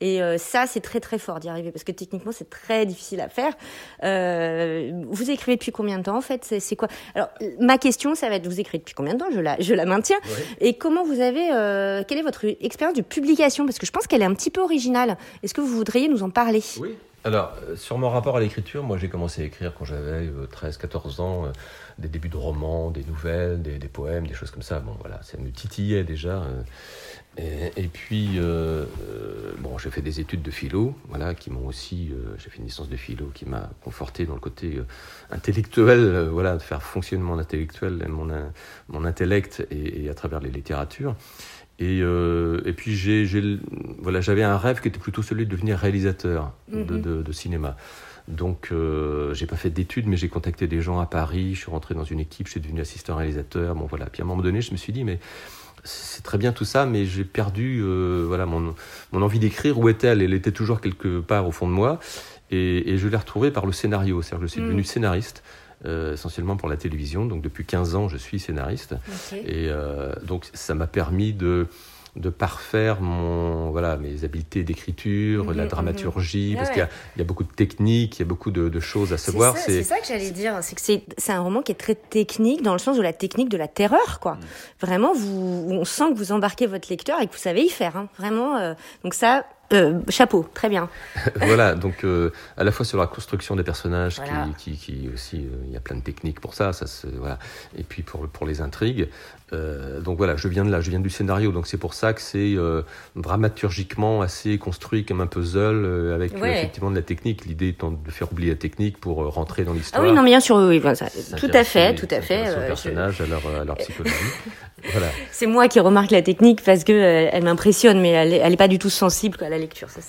Et euh, ça, c'est très très fort d'y arriver parce que techniquement, c'est très difficile à faire. Euh, vous écrivez depuis combien de temps en fait? C'est quoi? Alors, ma question, ça va être vous écrivez depuis combien de temps? Je la, je la maintiens. Et comment vous avez euh, Quelle est votre expérience de publication? Parce que je pense qu'elle est un petit peu originale. Est-ce que vous voudriez nous en parler? Oui. Alors, euh, sur mon rapport à l'écriture, moi j'ai commencé à écrire quand j'avais 13-14 ans, des débuts de romans, des nouvelles, des, des, poèmes, des choses comme ça. Bon, voilà, ça me titillait déjà. Et, puis, euh, euh, bon, j'ai fait des études de philo, voilà, qui m'ont aussi, euh, j'ai fait une licence de philo qui m'a conforté dans le côté intellectuel, voilà, de faire fonctionner mon intellectuel, mon, mon intellect et, à travers les littératures. Et, et puis j'ai, voilà, j'avais un rêve qui était plutôt celui de devenir réalisateur de, mm-hmm. de, de, cinéma. Donc, euh, j'ai pas fait d'études, mais j'ai contacté des gens à Paris. Je suis rentré dans une équipe, je suis devenu assistant réalisateur. Bon, voilà. Puis à un moment donné, je me suis dit, mais c'est très bien tout ça, mais j'ai perdu euh, voilà mon, mon envie d'écrire. Où est-elle Elle était toujours quelque part au fond de moi, et, et je l'ai retrouvée par le scénario. C'est-à-dire que je suis mm. devenu scénariste. Euh, essentiellement pour la télévision. Donc depuis 15 ans, je suis scénariste. Et euh, donc ça m'a permis de, de parfaire mon voilà mes habiletés d'écriture, la mhm, dramaturgie, mhm. parce qu'il y, y, a beaucoup de techniques, il y a beaucoup de, de choses à savoir. C'est ça, que j'allais dire, c'est que c'est un roman qui est très technique dans le sens de la technique de la terreur, quoi. Mm. Vraiment, vous, on sent que vous embarquez votre lecteur et que vous savez y faire, hein. vraiment. Euh, donc ça, euh, chapeau, très bien. voilà, donc euh, à la fois sur la construction des personnages, qui, qui, qui, aussi, euh, il y a plein de techniques pour ça, ça voilà. et puis pour, pour les intrigues. Donc voilà, je viens de là, je viens du scénario, donc c'est pour ça que c'est dramaturgiquement assez construit comme un puzzle avec effectivement de la technique. L'idée étant de faire oublier la technique pour rentrer dans l'histoire. Ah oui, non, bien sûr, oui, ça, tout à fait, tout à fait. Aux personnages, à, leur, à leur psychologie. voilà. C'est moi qui remarque la technique parce que elle m'impressionne, mais elle, elle est pas du tout sensible à la lecture. Ça,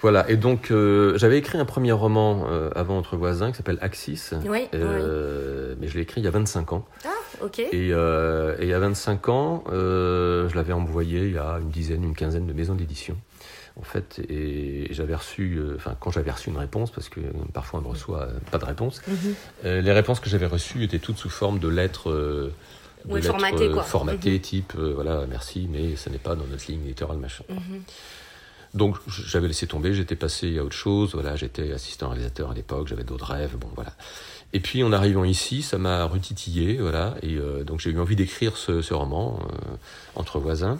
Voilà, et donc euh, j'avais écrit un premier roman euh, avant Entre voisins qui s'appelle Axis, Oui, euh, mais je l'ai écrit il y a 25 ans. Ah, ok. Et, et il y a 25 ans, je l'avais envoyé à une dizaine, une quinzaine de maisons d'édition. En fait, et j'avais reçu, enfin, quand j'avais reçu une réponse, parce que parfois on ne reçoit pas de réponse, Mhm. les réponses que j'avais reçues étaient toutes sous forme de lettres, de Ouais, lettres, formatées, quoi. formatées, type, voilà, merci, mais ce n'est pas dans notre ligne éditoriale, machin. Mhm. Donc j'avais laissé tomber, j'étais passé à autre chose, voilà, j'étais assistant réalisateur à l'époque, j'avais d'autres rêves, bon voilà. Et puis en arrivant ici, ça m'a retitillé, voilà, et euh, donc j'ai eu envie d'écrire ce, ce roman, euh, Entre voisins.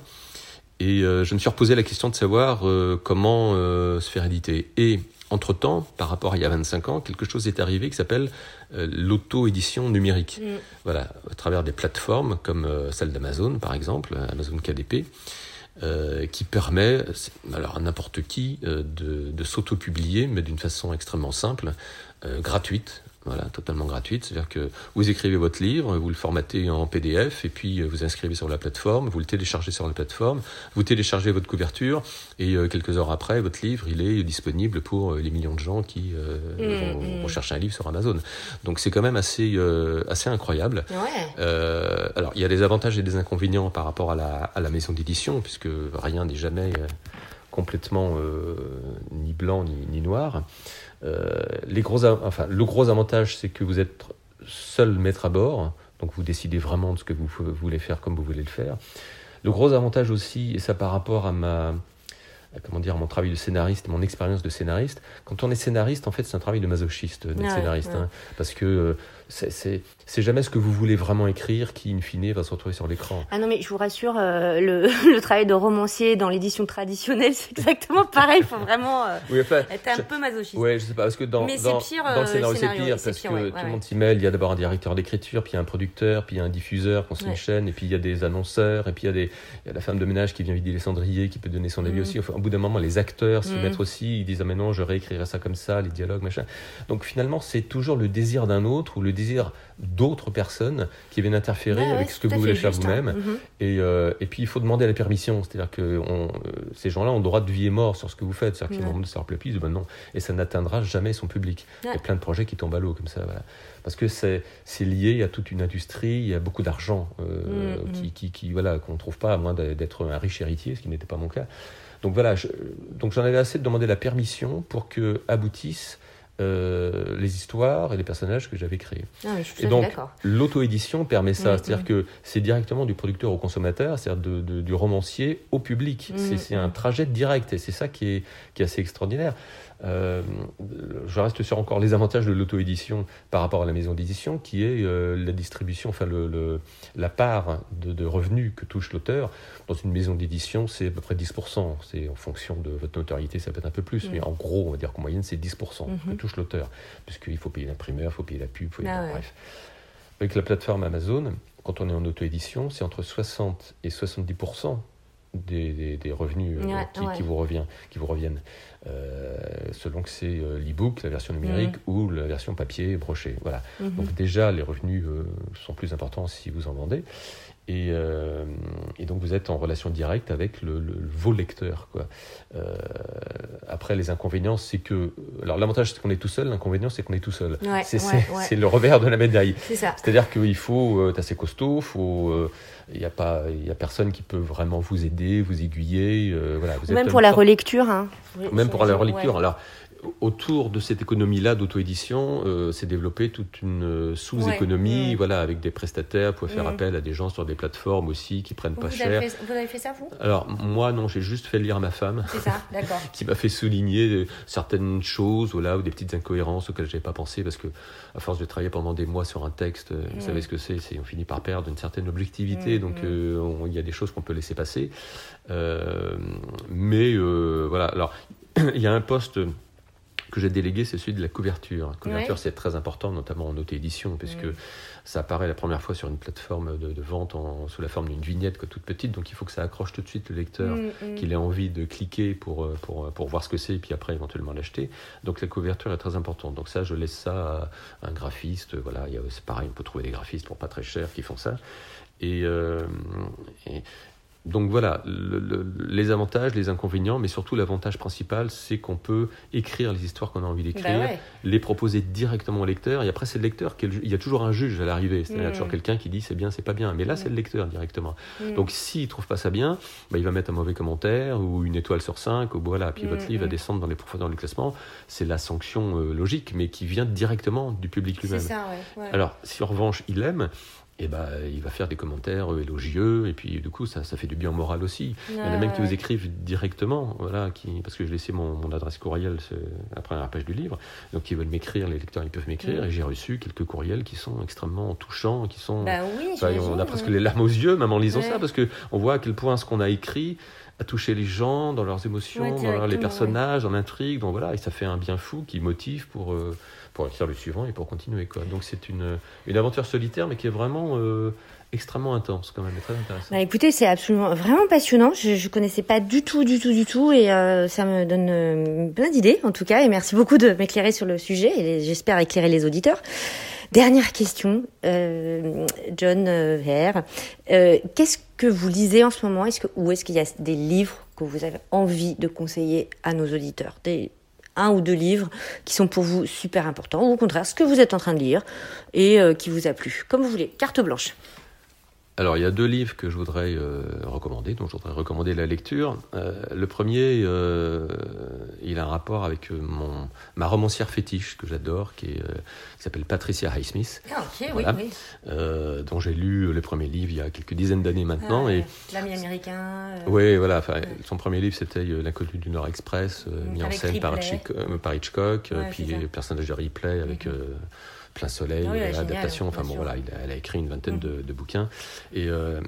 Et euh, je me suis reposé la question de savoir comment se faire éditer. Et entre-temps, par rapport à il y a 25 ans, quelque chose est arrivé qui s'appelle euh, l'auto-édition numérique. Mm. Voilà, à travers des plateformes comme euh, celle d'Amazon, par exemple, Amazon KDP, euh, qui permet alors à n'importe qui euh, de, de s'auto-publier, mais d'une façon extrêmement simple, euh, gratuite. Voilà, totalement gratuite. C'est-à-dire que vous écrivez votre livre, vous le formatez en PDF, et puis euh, vous inscrivez sur la plateforme, vous le téléchargez sur la plateforme, vous téléchargez votre couverture, et euh, quelques heures après, votre livre, il est disponible pour euh, les millions de gens qui euh, Mm, vont, mm. vont chercher un livre sur Amazon. Donc c'est quand même assez, euh, assez incroyable. Ouais. Euh, alors, il y a des avantages et des inconvénients par rapport à la, à la maison d'édition, puisque rien n'est jamais euh, complètement euh, ni blanc ni, ni noir. Euh, les gros, enfin, le gros avantage, c'est que vous êtes seul maître à bord, donc vous décidez vraiment de ce que vous voulez faire comme vous voulez le faire. Le gros avantage aussi, et ça par rapport à ma comment dire, mon travail de scénariste, mon expérience de scénariste. Quand on est scénariste, en fait, c'est un travail de masochiste d'être scénariste, ouais. hein, parce que euh, c'est- jamais ce que vous voulez vraiment écrire qui, in fine, va se retrouver sur l'écran. Ah non, mais je vous rassure, euh, le, le travail de romancier dans l'édition traditionnelle, c'est exactement pareil. Il faut vraiment euh, Oui, enfin, être un je- peu masochiste. Ouais, je sais pas, parce que dans, Mais dans, pire, dans le euh, scénario, c'est pire, parce pire, que ouais, tout le ouais. monde s'y mêle. Il y a d'abord un directeur d'écriture, puis il y a un producteur, puis il y a un diffuseur qu'on Ouais. s'enchaîne, et puis il y a des annonceurs, et puis il y, a des, il y a la femme de ménage qui vient vider les cendriers, qui peut donner son avis Mm. aussi. Enfin, au bout d'un moment, les acteurs s'y Mm. mettent aussi, ils disent Ah, mais non, je réécrirai ça comme ça, les dialogues, machin. Donc finalement, c'est toujours le désir d'un autre ou le désir d'autres personnes qui viennent interférer ouais, avec ce que vous voulez faire hein. vous-même. Mhm. Et, euh, et puis il faut demander la permission, c'est-à-dire que on, euh, ces gens-là ont droit de vie et mort sur ce que vous faites, c'est-à-dire Ouais. moment de leur disent, ben non, et ça n'atteindra jamais son public. Il y a plein de projets qui tombent à l'eau comme ça, voilà. parce que c'est lié à toute une industrie, il y a beaucoup d'argent euh, Mm, qui, qui, qui, voilà qu'on ne trouve pas à moins d'être- un riche héritier, ce qui n'était pas mon cas. Donc voilà, je- donc j'en avais assez de demander la permission pour que aboutissent euh, les histoires et les personnages que j'avais créés. Ah, je Et donc, l'auto-édition permet ça, Mm, c'est-à-dire mm. que c'est directement du producteur au consommateur, c'est-à-dire du romancier au public. Mm, C'est- un trajet direct et c'est ça qui est, qui est assez extraordinaire. Euh, je reste sur encore les avantages de l'auto-édition par rapport à la maison d'édition, qui est euh, la distribution, enfin le, le- la part de, de revenus que touche l'auteur. Dans une maison d'édition, c'est à peu près 10%. C'est en fonction de votre notoriété, ça peut être un peu plus, Mm. mais en gros, on va dire qu'en moyenne, c'est 10% que Mhm. touche l'auteur, puisqu'il faut payer l'imprimeur, il faut payer la pub, faut Ah ouais. bref. Avec la plateforme Amazon, quand on est en auto-édition, c'est entre 60 et 70% des, des- des revenus euh, Ouais, qui, ouais. qui vous revient, qui vous reviennent, euh, selon que c'est euh, l'e-book, la version numérique ou la version papier brochée. Voilà. Mhm. Donc déjà, les revenus sont plus importants si vous en vendez. Et, euh, et donc vous êtes en relation directe avec le, le- vos lecteurs. Quoi. Euh, après, les inconvénients, c'est que... Alors l'avantage, c'est qu'on est tout seul, l'inconvénient, c'est qu'on est tout seul. Ouais, c'est ouais, ouais. le revers de la médaille. C'est ça. C'est-à-dire qu'il faut euh, être assez costaud, faut, euh, il n'y a pas, y a personne qui peut vraiment vous aider, vous aiguiller. euh, voilà, vous êtes Même pour la relecture. Hein. même pour la relecture. Alors, autour de cette économie-là d'auto-édition, euh, s'est développée toute une euh, sous-économie, Ouais, voilà, avec des prestataires, vous pouvez faire Mm. appel à des gens sur des plateformes aussi qui prennent pas Vous cher. avez, fait, vous avez fait ça, vous? Alors, moi, non, j'ai juste fait lire à ma femme C'est ça, d'accord. qui m'a fait souligner euh, certaines choses voilà, ou des petites incohérences auxquelles je n'avais pas pensé parce que à force de travailler pendant des mois sur un texte, vous Mm. savez ce que c'est, on finit par perdre une certaine objectivité, Mm, donc euh, on- il y a des choses qu'on peut laisser passer. Euh, mais voilà, alors il y a un poste que j'ai délégué, c'est celui de la couverture. La couverture, Ouais. c'est très important, notamment en auto-édition, puisque ça apparaît la première fois sur une plateforme de, de vente en- sous la forme d'une vignette quoi, toute petite, donc il faut que ça accroche tout de suite le lecteur Mm, mm. qu'il ait envie de cliquer pour, euh, pour, pour voir ce que c'est et puis après éventuellement l'acheter. Donc la couverture est très importante. Donc ça, je laisse ça à un graphiste. Voilà, c'est pareil, on peut trouver des graphistes pour pas très cher qui font ça. Et, euh, et donc voilà, les avantages, les inconvénients, mais surtout l'avantage principal, c'est qu'on peut écrire les histoires qu'on a envie d'écrire, Bah les proposer directement au lecteur, et après c'est le lecteur, qui est le- il y a toujours un juge à l'arrivée, c'est-à-dire il y a toujours quelqu'un qui dit c'est bien, c'est pas bien, mais là c'est le lecteur directement. Mm. Donc s'il trouve pas ça bien, bah, il va mettre un mauvais commentaire ou une étoile sur cinq, ou voilà, puis votre Mm, livre va descendre dans les profondeurs du classement. C'est la sanction euh, logique, mais qui vient directement du public lui-même. ouais. Alors, si en revanche il aime, eh ben, il va faire des commentaires euh, élogieux, et puis du coup, ça, ça fait du bien moral aussi. Il y en a même qui vous écrivent directement, voilà, qui, parce que j'ai laissé mon, mon adresse courriel sur la première page du livre, donc ils veulent m'écrire, les lecteurs ils peuvent m'écrire, Mm. et j'ai reçu quelques courriels qui sont extrêmement touchants, qui sont... Bah oui, on a presque les larmes aux yeux, même en lisant Ouais. ça, parce que on voit à quel point ce qu'on a écrit a touché les gens dans leurs émotions, Ouais, dans les ouais. personnages, dans l'intrigue. Donc voilà, et ça fait un bien fou qui motive pour, euh, pour écrire le suivant et pour continuer. Quoi. Donc c'est une, une aventure solitaire, mais qui est vraiment euh, extrêmement intense quand même, et très intéressante. Bah, écoutez, c'est absolument vraiment passionnant. Je, je connaissais pas du tout, du tout, du tout, et euh, ça me donne plein d'idées en tout cas. Et merci beaucoup de m'éclairer sur le sujet. Et j'espère éclairer les auditeurs. Dernière question, John. Euh, Qu'est-ce que vous lisez en ce moment Est-ce ou est-ce qu'il y a des livres que vous avez envie de conseiller à nos auditeurs? Des un ou deux livres qui sont pour vous super importants, ou au contraire, ce que vous êtes en train de lire et euh, qui vous a plu. Comme vous voulez, carte blanche. Alors, il y a deux livres que je voudrais euh, recommander, dont je voudrais recommander la lecture. Euh, le premier, euh, il a un rapport avec euh, mon, ma romancière fétiche que j'adore, qui, euh, qui s'appelle Patricia Highsmith, Ah, ok, Voilà. oui, oui. euh, dont j'ai lu les premiers livres il y a quelques dizaines d'années maintenant. Ah, et L'ami américain. Oui, voilà. Ouais. Son premier livre, c'était L'inconnu du Nord Express, euh, Mm, mis en scène par Ripley. Hitchcock, par Hitchcock, Ouais, puis c'est ça. le personnage de Ripley avec Mhm. euh, Plein Soleil, Ah oui, génial, adaptation. Enfin bien bon, voilà, il a- elle a écrit une vingtaine Mhm. de, de bouquins. Et, euh,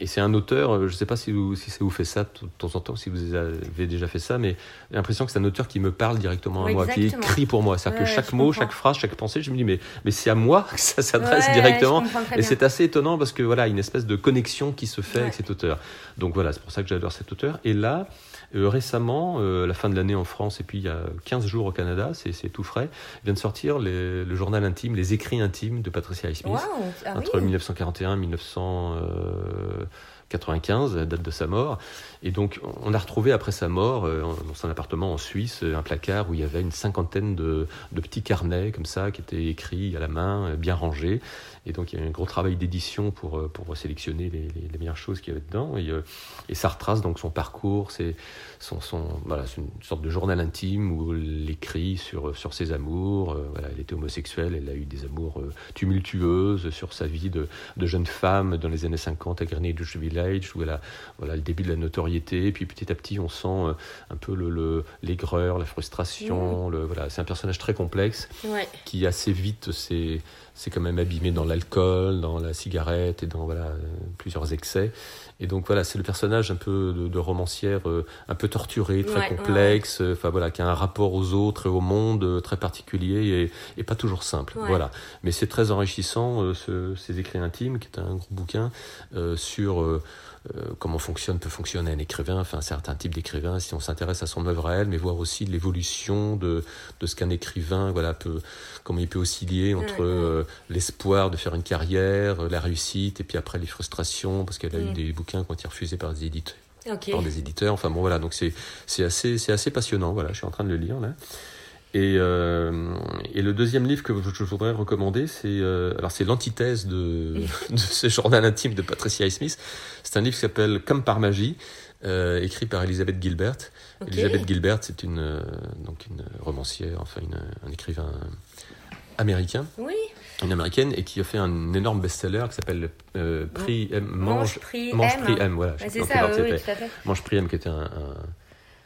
et c'est un auteur, euh, je ne sais pas si, vous, si ça vous fait ça de temps en temps, si vous avez déjà fait ça, mais j'ai l'impression que c'est un auteur qui me parle directement à moi, qui écrit pour moi. C'est-à-dire que chaque mot, chaque phrase, chaque pensée, je me dis, mais, mais c'est à moi que ça s'adresse directement. Et c'est assez étonnant parce que voilà, une espèce de connexion qui se fait avec cet auteur. Donc voilà, c'est pour ça que j'adore cet auteur. Et là, euh, récemment, euh, à la fin de l'année en France, et puis il y a 15 jours au Canada, c'est tout frais, vient de sortir les, le journal intime, Les écrits intimes de Patricia Highsmith, wow, ah oui. entre 1941 et 1900. Euh, 95, date de sa mort. Et donc, on a retrouvé après sa mort, euh, dans son appartement en Suisse, un placard où il y avait une cinquantaine de, de petits carnets comme ça, qui étaient écrits à la main, euh, bien rangés. Et donc, il y a eu un gros travail d'édition pour, euh, pour sélectionner les, les- les meilleures choses qu'il y avait dedans. Et, euh, et ça retrace donc son parcours, c'est son, son, voilà, une sorte de journal intime où elle écrit sur, sur ses amours. Euh, voilà, elle était homosexuelle, elle a eu des amours euh, tumultueuses sur sa vie de, de jeune femme dans les années 50 à Greenwich Village, où elle a voilà, le début de la notoriété. Et puis petit à petit, on sent euh, un peu le- le- l'aigreur, la frustration. Le, voilà, c'est un personnage très complexe Ouais. qui assez vite s'est s'est quand même abîmé dans l'alcool, dans la cigarette et dans voilà, euh, plusieurs excès. Et donc voilà, c'est le personnage un peu de, de romancière euh, un peu torturé, très Ouais, complexe, euh, enfin voilà, qui a un rapport aux autres et au monde euh, très particulier et, et pas toujours simple. Ouais. Voilà. Mais c'est très enrichissant, euh, ce- ces écrits intimes, qui est un gros bouquin euh, sur euh, comment fonctionne, peut fonctionner un écrivain, enfin un certain type d'écrivain, si on s'intéresse à son œuvre à elle, mais voir aussi l'évolution de, de ce qu'un écrivain, voilà, peut, comment il peut osciller entre Ouais, ouais. euh, l'espoir de faire une carrière, euh, la réussite, et puis après les frustrations, parce qu'elle a eu Mm. des bouquins qui ont été refusés par des éditeurs. Par des éditeurs. Enfin bon voilà, donc c'est assez assez passionnant. Voilà, je suis en train de le lire là. Et, euh, et le deuxième livre que je voudrais recommander, c'est euh, alors c'est l'antithèse de, de ce journal intime de Patricia Highsmith. C'est un livre qui s'appelle Comme par magie, euh, écrit par Elisabeth Gilbert. Ok. Elisabeth Gilbert, c'est une euh, donc une romancière, enfin une, un écrivain américain, Oui. une américaine, et qui a fait un énorme best-seller qui s'appelle euh, Prix M, Mange, mange prix, Mange M. Prix M, voilà. c'est ça, oui, oui, tout à fait. Mange Prix M, qui était un, un,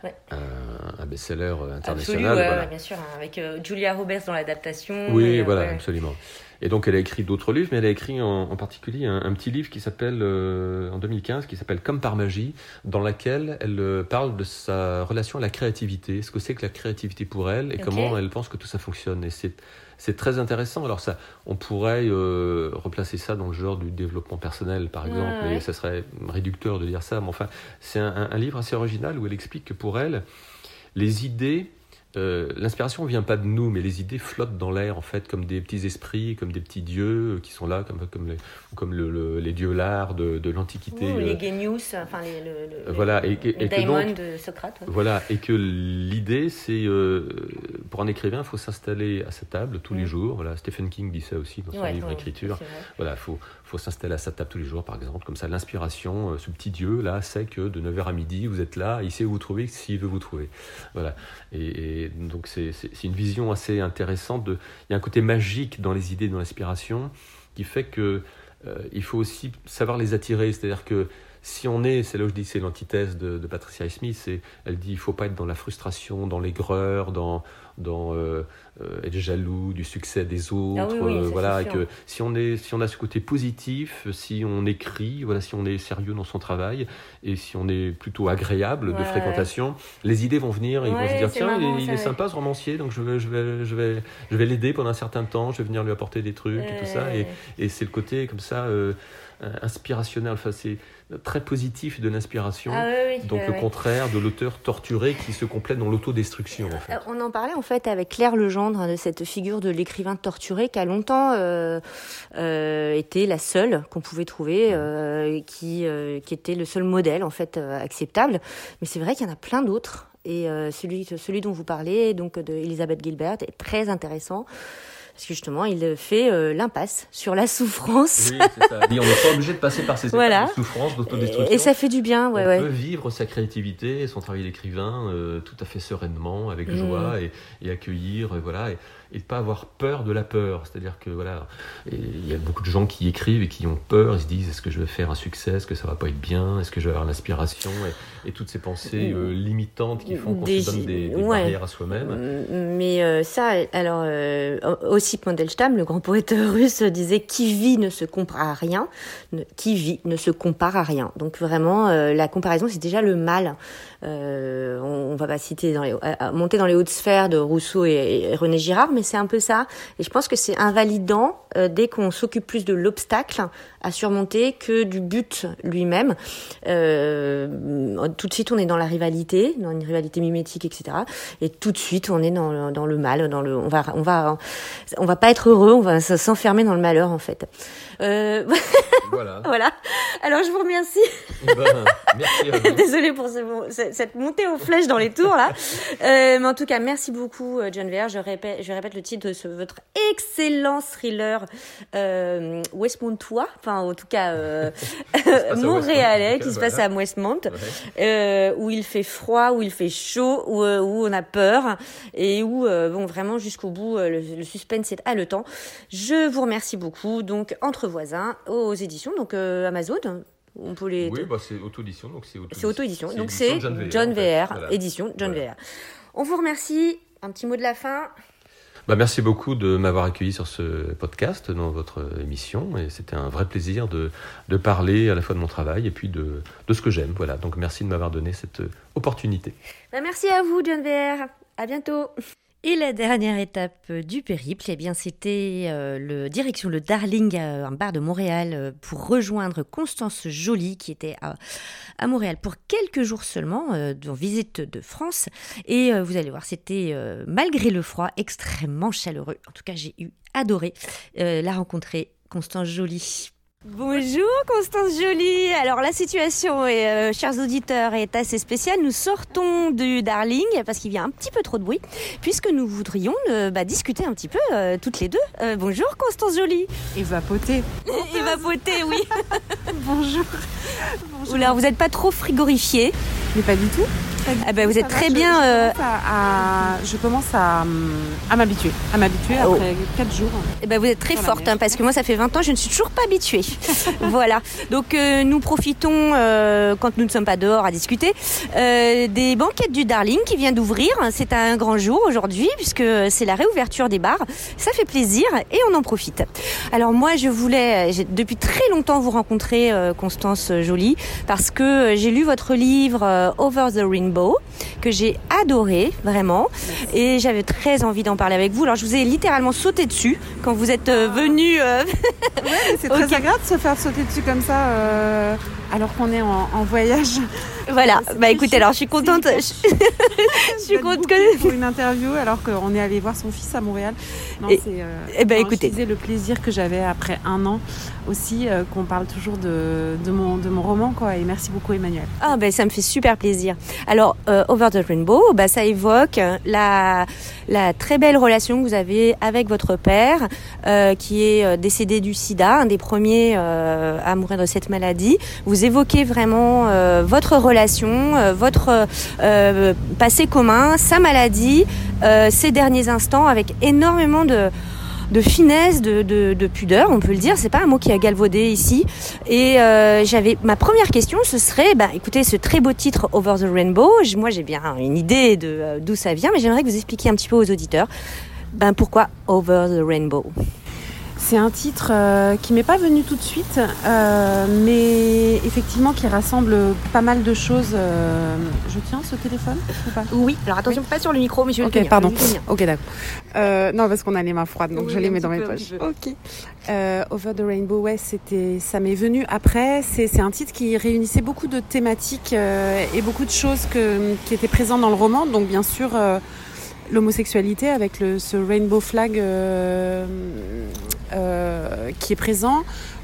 Ouais. un, un best-seller euh, international. ouais, voilà. bien sûr, hein, avec euh, Julia Roberts dans l'adaptation. Oui, et, euh, voilà, absolument. Et donc, elle a écrit d'autres livres, mais elle a écrit en, en particulier un, un petit livre qui s'appelle, euh, en 2015, qui s'appelle Comme par magie, dans laquelle elle parle de sa relation à la créativité, ce que c'est que la créativité pour elle et comment elle pense que tout ça fonctionne. Et c'est c'est très intéressant. Alors ça, on pourrait euh, replacer ça dans le genre du développement personnel, par exemple, ouais. mais ça serait réducteur de dire ça. Mais enfin, c'est un livre assez original où elle explique que pour elle, les idées euh, l'inspiration vient pas de nous, mais les idées flottent dans l'air en fait, comme des petits esprits, comme des petits dieux qui sont là, comme, comme les, comme le, les dieux l'art de, de l'Antiquité. Ou les genius, enfin les, le, voilà, et, et, que de Socrate. Voilà, et que l'idée, c'est euh, pour un écrivain, il faut s'installer à sa table tous les mm. jours. Voilà, Stephen King dit ça aussi dans son livre Écriture. Voilà, il faut, faut s'installer à sa table tous les jours, par exemple, comme ça, l'inspiration, euh, ce petit dieu là, sait que de 9h à midi, vous êtes là, il sait où vous trouver s'il veut vous trouver. Voilà, et donc c'est une vision assez intéressante. De, il y a un côté magique dans les idées, dans l'inspiration, qui fait que euh, il faut aussi savoir les attirer. C'est-à-dire que si on est, c'est là où je dis c'est l'antithèse de, de, Patricia Smith, elle dit il faut pas être dans la frustration, dans l'aigreur, dans, dans euh, euh, être jaloux du succès des autres. Ah euh, voilà, que si on est, si on a ce côté positif, si on écrit, voilà, si on est sérieux dans son travail et si on est plutôt agréable de fréquentation, les idées vont venir et ils vont se dire tiens, il, est, sympa ce romancier, donc je vais, je vais, je vais, je vais l'aider pendant un certain temps, je vais venir lui apporter des trucs et tout ça. Et, et c'est le côté comme ça inspirationnel. Enfin, c'est très positif de l'inspiration. Ah donc le contraire de l'auteur torturé qui se complète dans l'autodestruction. En fait. Euh, on en parlait en fait avec Claire Legendre hein, de cette figure de l'écrivain torturé qui a longtemps euh, euh, été la seule qu'on pouvait trouver, qui, qui était le seul modèle en fait acceptable. Mais c'est vrai qu'il y en a plein d'autres. Et celui, celui dont vous parlez, donc de Elisabeth Gilbert, est très intéressant parce que justement, il fait euh, l'impasse sur la souffrance. Oui, c'est ça. on n'est pas obligé de passer par ces voilà. de souffrance, d'autodestruction. Et ça fait du bien, ouais, on peut vivre sa créativité et son travail d'écrivain euh, tout à fait sereinement, avec mm. joie, et, et accueillir, et voilà. Et, et de pas avoir peur de la peur. C'est-à-dire que voilà, il y a beaucoup de gens qui écrivent et qui ont peur. Ils se disent est-ce que je vais faire un succès? Est-ce que ça va pas être bien? Est-ce que je vais avoir l'inspiration? Et, toutes ces pensées euh, limitantes qui font qu'on se donne des, barrières à soi-même. Mais euh, ça, alors euh, aussi Mandelstam, le grand poète russe, disait qui vit ne se compare à rien, qui vit ne se compare à rien. Donc vraiment, la comparaison c'est déjà le mal. Euh, on, on, va pas citer dans les, monter dans les hautes sphères de Rousseau et, René Girard, mais c'est un peu ça. Et je pense que c'est invalidant euh, dès qu'on s'occupe plus de l'obstacle à surmonter que du but lui-même. Euh, tout de suite, on est dans la rivalité, dans une rivalité mimétique, etc. Et tout de suite, on est dans le, dans le mal, dans le, on va, on va, on va pas être heureux, on va s'enfermer dans le malheur en fait. Euh... Voilà. voilà. Alors je vous remercie. Ben, merci Désolée pour ce, cette montée aux flèches dans les tours là. Euh, mais en tout cas, merci beaucoup euh, John Vere. Je répète, je répète le titre de ce, votre excellent thriller euh, Westmontois, enfin en tout cas euh, montréalais, qui se passe à Westmont, euh, où il fait froid, où il fait chaud, où, euh, où on a peur et où bon vraiment jusqu'au bout le, le, suspense est haletant. Je vous remercie beaucoup. Donc entre voisins aux éditions donc Amazon on peut les... Oui, bah c'est auto-édition, donc c'est auto-édition. donc c'est John VR, édition John VR. On vous remercie. Un petit mot de la fin. Bah, merci beaucoup de m'avoir accueilli sur ce podcast, dans votre émission. Et c'était un vrai plaisir de, de, parler à la fois de mon travail et puis de, de ce que j'aime. Voilà, donc merci de m'avoir donné cette opportunité. Bah, merci à vous, John VR. À bientôt. Et la dernière étape du périple, eh bien, c'était euh, le direction le Darling, euh, un bar de Montréal, euh, pour rejoindre Constance Joly, qui était à, à Montréal pour quelques jours seulement, en visite de France. Et vous allez voir, c'était malgré le froid extrêmement chaleureux. En tout cas, j'ai eu adoré la rencontrer, Constance Joly. Bonjour Constance Jolie. Alors la situation, euh, chers auditeurs, est assez spéciale. Nous sortons du Darling parce qu'il y a un petit peu trop de bruit, puisque nous voudrions euh, bah, discuter un petit peu euh, toutes les deux. bonjour Constance Jolie. Évapoter. Évapoter, oui. bonjour. bonjour. Alors vous n'êtes pas trop frigorifié Mais pas du tout. Ah ben, vous êtes très bien. Je, euh, je, commence à, à m'habituer, à m'habituer oh. après 4 jours. Eh ben, vous êtes très forte, hein, parce que moi, ça fait 20 ans, je ne suis toujours pas habituée. voilà. Donc, euh, nous profitons, euh, quand nous ne sommes pas dehors à discuter, des banquettes du Darling qui vient d'ouvrir. C'est un grand jour aujourd'hui, puisque c'est la réouverture des bars. Ça fait plaisir et on en profite. Alors, moi, je voulais, depuis très longtemps, vous rencontrer, Constance Jolie, parce que j'ai lu votre livre Over the Rainbow que j'ai adoré, vraiment. Et j'avais très envie d'en parler avec vous. Alors, je vous ai littéralement sauté dessus quand vous êtes euh, venu. euh, Ouais, c'est très agréable de se faire sauter dessus comme ça euh, alors qu'on est en, en voyage. voilà. Bah écoutez, alors je suis contente. Je, je suis contente que. pour une interview alors qu'on est allé voir son fils à Montréal. Non, Et- euh, eh ben, écoutez. Je le plaisir que j'avais après un an aussi euh, qu'on parle toujours de, de, mon, de mon roman quoi. Et merci beaucoup Emmanuel. Ah ben ça me fait super plaisir. Alors euh, Over the Rainbow, bah, ça évoque la, la très belle relation que vous avez avec votre père, euh, qui est décédé du SIDA, un des premiers à mourir de cette maladie. Vous évoquez vraiment euh, votre relation, euh, votre euh, passé commun, sa maladie, ses derniers instants, avec énormément de finesse, de, de, de pudeur, on peut le dire. C'est pas un mot qui a galvaudé ici. Et j'avais ma première question, ce serait, bah, écoutez, ce très beau titre Over the Rainbow. Moi, j'ai bien une idée de d'où ça vient, mais j'aimerais que vous expliquiez un petit peu aux auditeurs, ben pourquoi Over the Rainbow? C'est un titre euh, qui m'est pas venu tout de suite, euh, mais effectivement qui rassemble pas mal de choses. euh, Je tiens ce téléphone ou pas? Oui. Alors attention, pas sur le micro, mais je vais Ok, le tenir. pardon. Ok, d'accord. Euh, non, parce qu'on a les mains froides, donc Oui, je les mets dans mes peu, poches. Ok. Euh, Over the Rainbow, ouais, c'était, ça m'est venu après. C'est, c'est un titre qui réunissait beaucoup de thématiques euh, et beaucoup de choses que, qui étaient présentes dans le roman. Donc, bien sûr, euh, l'homosexualité avec le, ce rainbow flag euh, euh, qui est présent.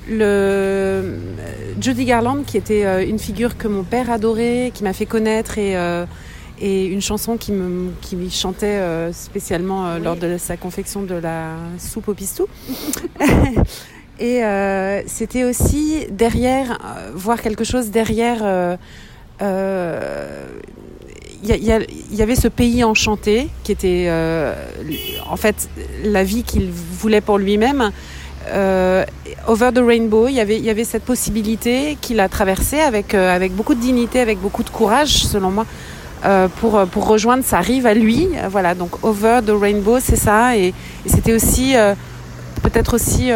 Le euh, Judy Garland, qui était une figure que mon père adorait, qui m'a fait connaître et euh, et une chanson qui me qui chantait spécialement Oui. lors de sa confection de la soupe au pistou. et c'était aussi derrière voir quelque chose derrière. Il y, y avait ce pays enchanté qui était euh, en fait la vie qu'il voulait pour lui-même. Euh, over the rainbow, il y avait, il y avait cette possibilité qu'il a traversée avec, euh, avec beaucoup de dignité, avec beaucoup de courage, selon moi, pour, pour rejoindre sa rive à lui. Voilà, donc over the rainbow, c'est ça. Et, et c'était aussi, peut-être aussi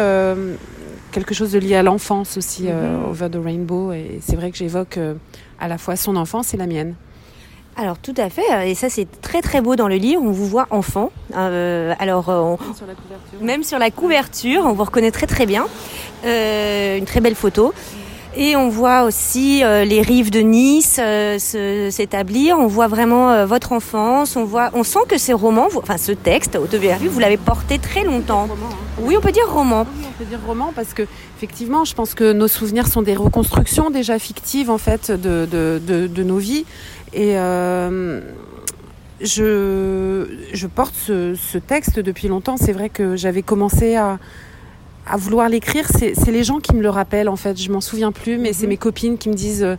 quelque chose de lié à l'enfance aussi, euh, Mhm. over the rainbow. Et c'est vrai que j'évoque euh, à la fois son enfance et la mienne. Alors tout à fait, et ça c'est très très beau dans le livre. On vous voit enfant. Euh, alors euh, on- Sur la couverture. Même sur la couverture, on vous reconnaît très très bien. Euh, une très belle photo. Et on voit aussi euh, les rives de Nice euh, s'établir. On voit vraiment euh, votre enfance. On voit, on sent que ces romans, vous- enfin ce texte autobiographique, vous l'avez porté très longtemps. Roman, hein. Oui, on peut dire roman. Oui, on peut dire roman parce que effectivement, je pense que nos souvenirs sont des reconstructions déjà fictives en fait de, de, de, de nos vies. Et je, je porte ce, ce texte depuis longtemps. C'est vrai que j'avais commencé à, à vouloir l'écrire. C'est les gens qui me le rappellent en fait. Je m'en souviens plus, mais c'est mes copines qui me disent euh,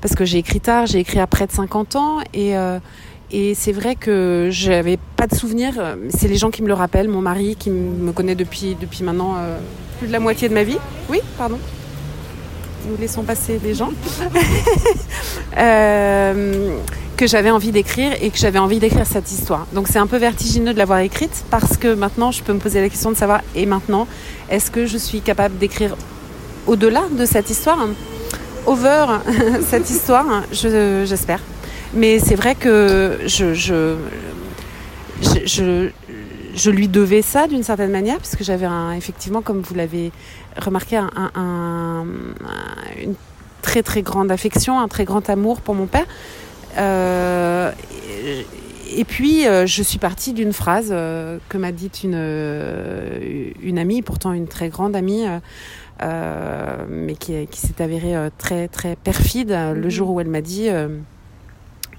parce que j'ai écrit tard, j'ai écrit à près de 50 ans et euh, et c'est vrai que j'avais pas de souvenir. euh, C'est les gens qui me le rappellent. Mon mari qui me connaît depuis, depuis maintenant euh, plus de la moitié de ma vie. Oui, pardon. Nous laissons passer les gens. Que j'avais envie d'écrire et que j'avais envie d'écrire cette histoire. Donc c'est un peu vertigineux de l'avoir écrite parce que maintenant je peux me poser la question de savoir et maintenant est-ce que je suis capable d'écrire au-delà de cette histoire? Over cette histoire je- j'espère mais c'est vrai que je, je, je, je, lui devais ça d'une certaine manière, puisque j'avais effectivement, comme vous l'avez remarqué, un, un- un- une très très grande affection, un très grand amour pour mon père. Euh, et, puis, euh, je suis partie d'une phrase euh, que m'a dite une, une amie, pourtant une très grande amie. euh, mais qui, qui s'est avérée euh, très très perfide euh, le Mhm. jour où elle m'a dit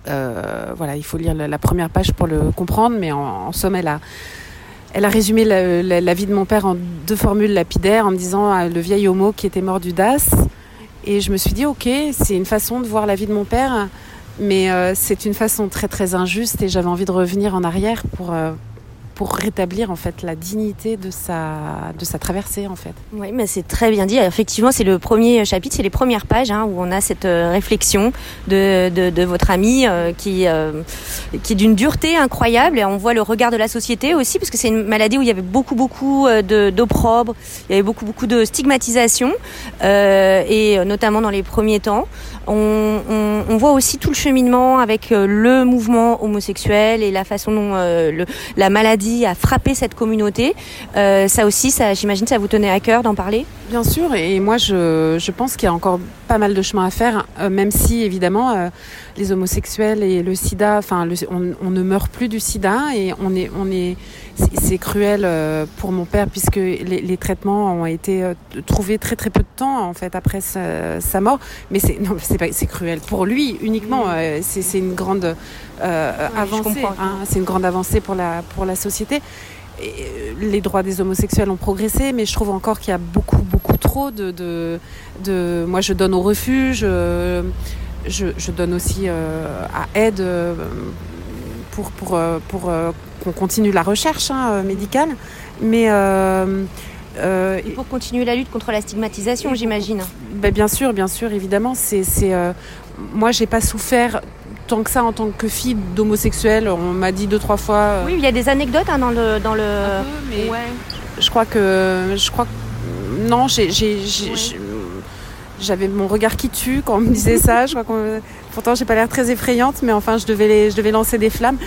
voilà il faut lire la, la première page pour le comprendre mais en, en somme elle a elle a résumé la, la- la vie de mon père en deux formules lapidaires en me disant le vieil homo qui était mort du DAS et je me suis dit ok c'est une façon de voir la vie de mon père mais euh, c'est une façon très très injuste et j'avais envie de revenir en arrière pour euh, pour rétablir en fait la dignité de sa, de sa traversée en fait. Oui, mais c'est très bien dit. Effectivement, c'est le premier chapitre, c'est les premières pages hein, où on a cette euh, réflexion de, de, votre ami euh, qui, euh, qui est d'une dureté incroyable et on voit le regard de la société aussi parce que c'est une maladie où il y avait beaucoup beaucoup d'opprobre, il y avait beaucoup beaucoup de stigmatisation et notamment dans les premiers temps. On, voit aussi tout le cheminement avec le mouvement homosexuel et la façon dont le, la maladie a frappé cette communauté. ça aussi, j'imagine, ça vous tenait à cœur d'en parler? Bien sûr, et moi je, pense qu'il y a encore pas mal de chemin à faire, euh, même si évidemment euh, les homosexuels et le sida, enfin on, ne meurt plus du sida et on est, c'est cruel euh, pour mon père puisque les, les, traitements ont été trouvés très très peu de temps en fait après sa, sa mort, mais c'est non c'est pas c'est cruel pour lui uniquement, c'est une grande avancée, hein, c'est une grande avancée pour la pour la société. Euh, les droits des homosexuels ont progressé, mais je trouve encore qu'il y a beaucoup, beaucoup trop de, de, de, Moi, je donne au refuge, je, je donne aussi euh, à aide euh, pour, pour, pour qu'on continue la recherche hein, médicale. Mais. Euh, et pour continuer la lutte contre la stigmatisation, j'imagine. Ben bien sûr, bien sûr, évidemment. C'est, c'est, moi, j'ai pas souffert tant que ça en tant que fille d'homosexuel. On m'a dit deux trois fois. Euh, oui, il y a des anecdotes hein, dans le dans le. mais ouais. Je crois que je crois que non, j'ai j'avais mon regard qui tue quand on me disait ça. Je crois qu'on pourtant j'ai pas l'air très effrayante, mais enfin je devais les, je devais lancer des flammes.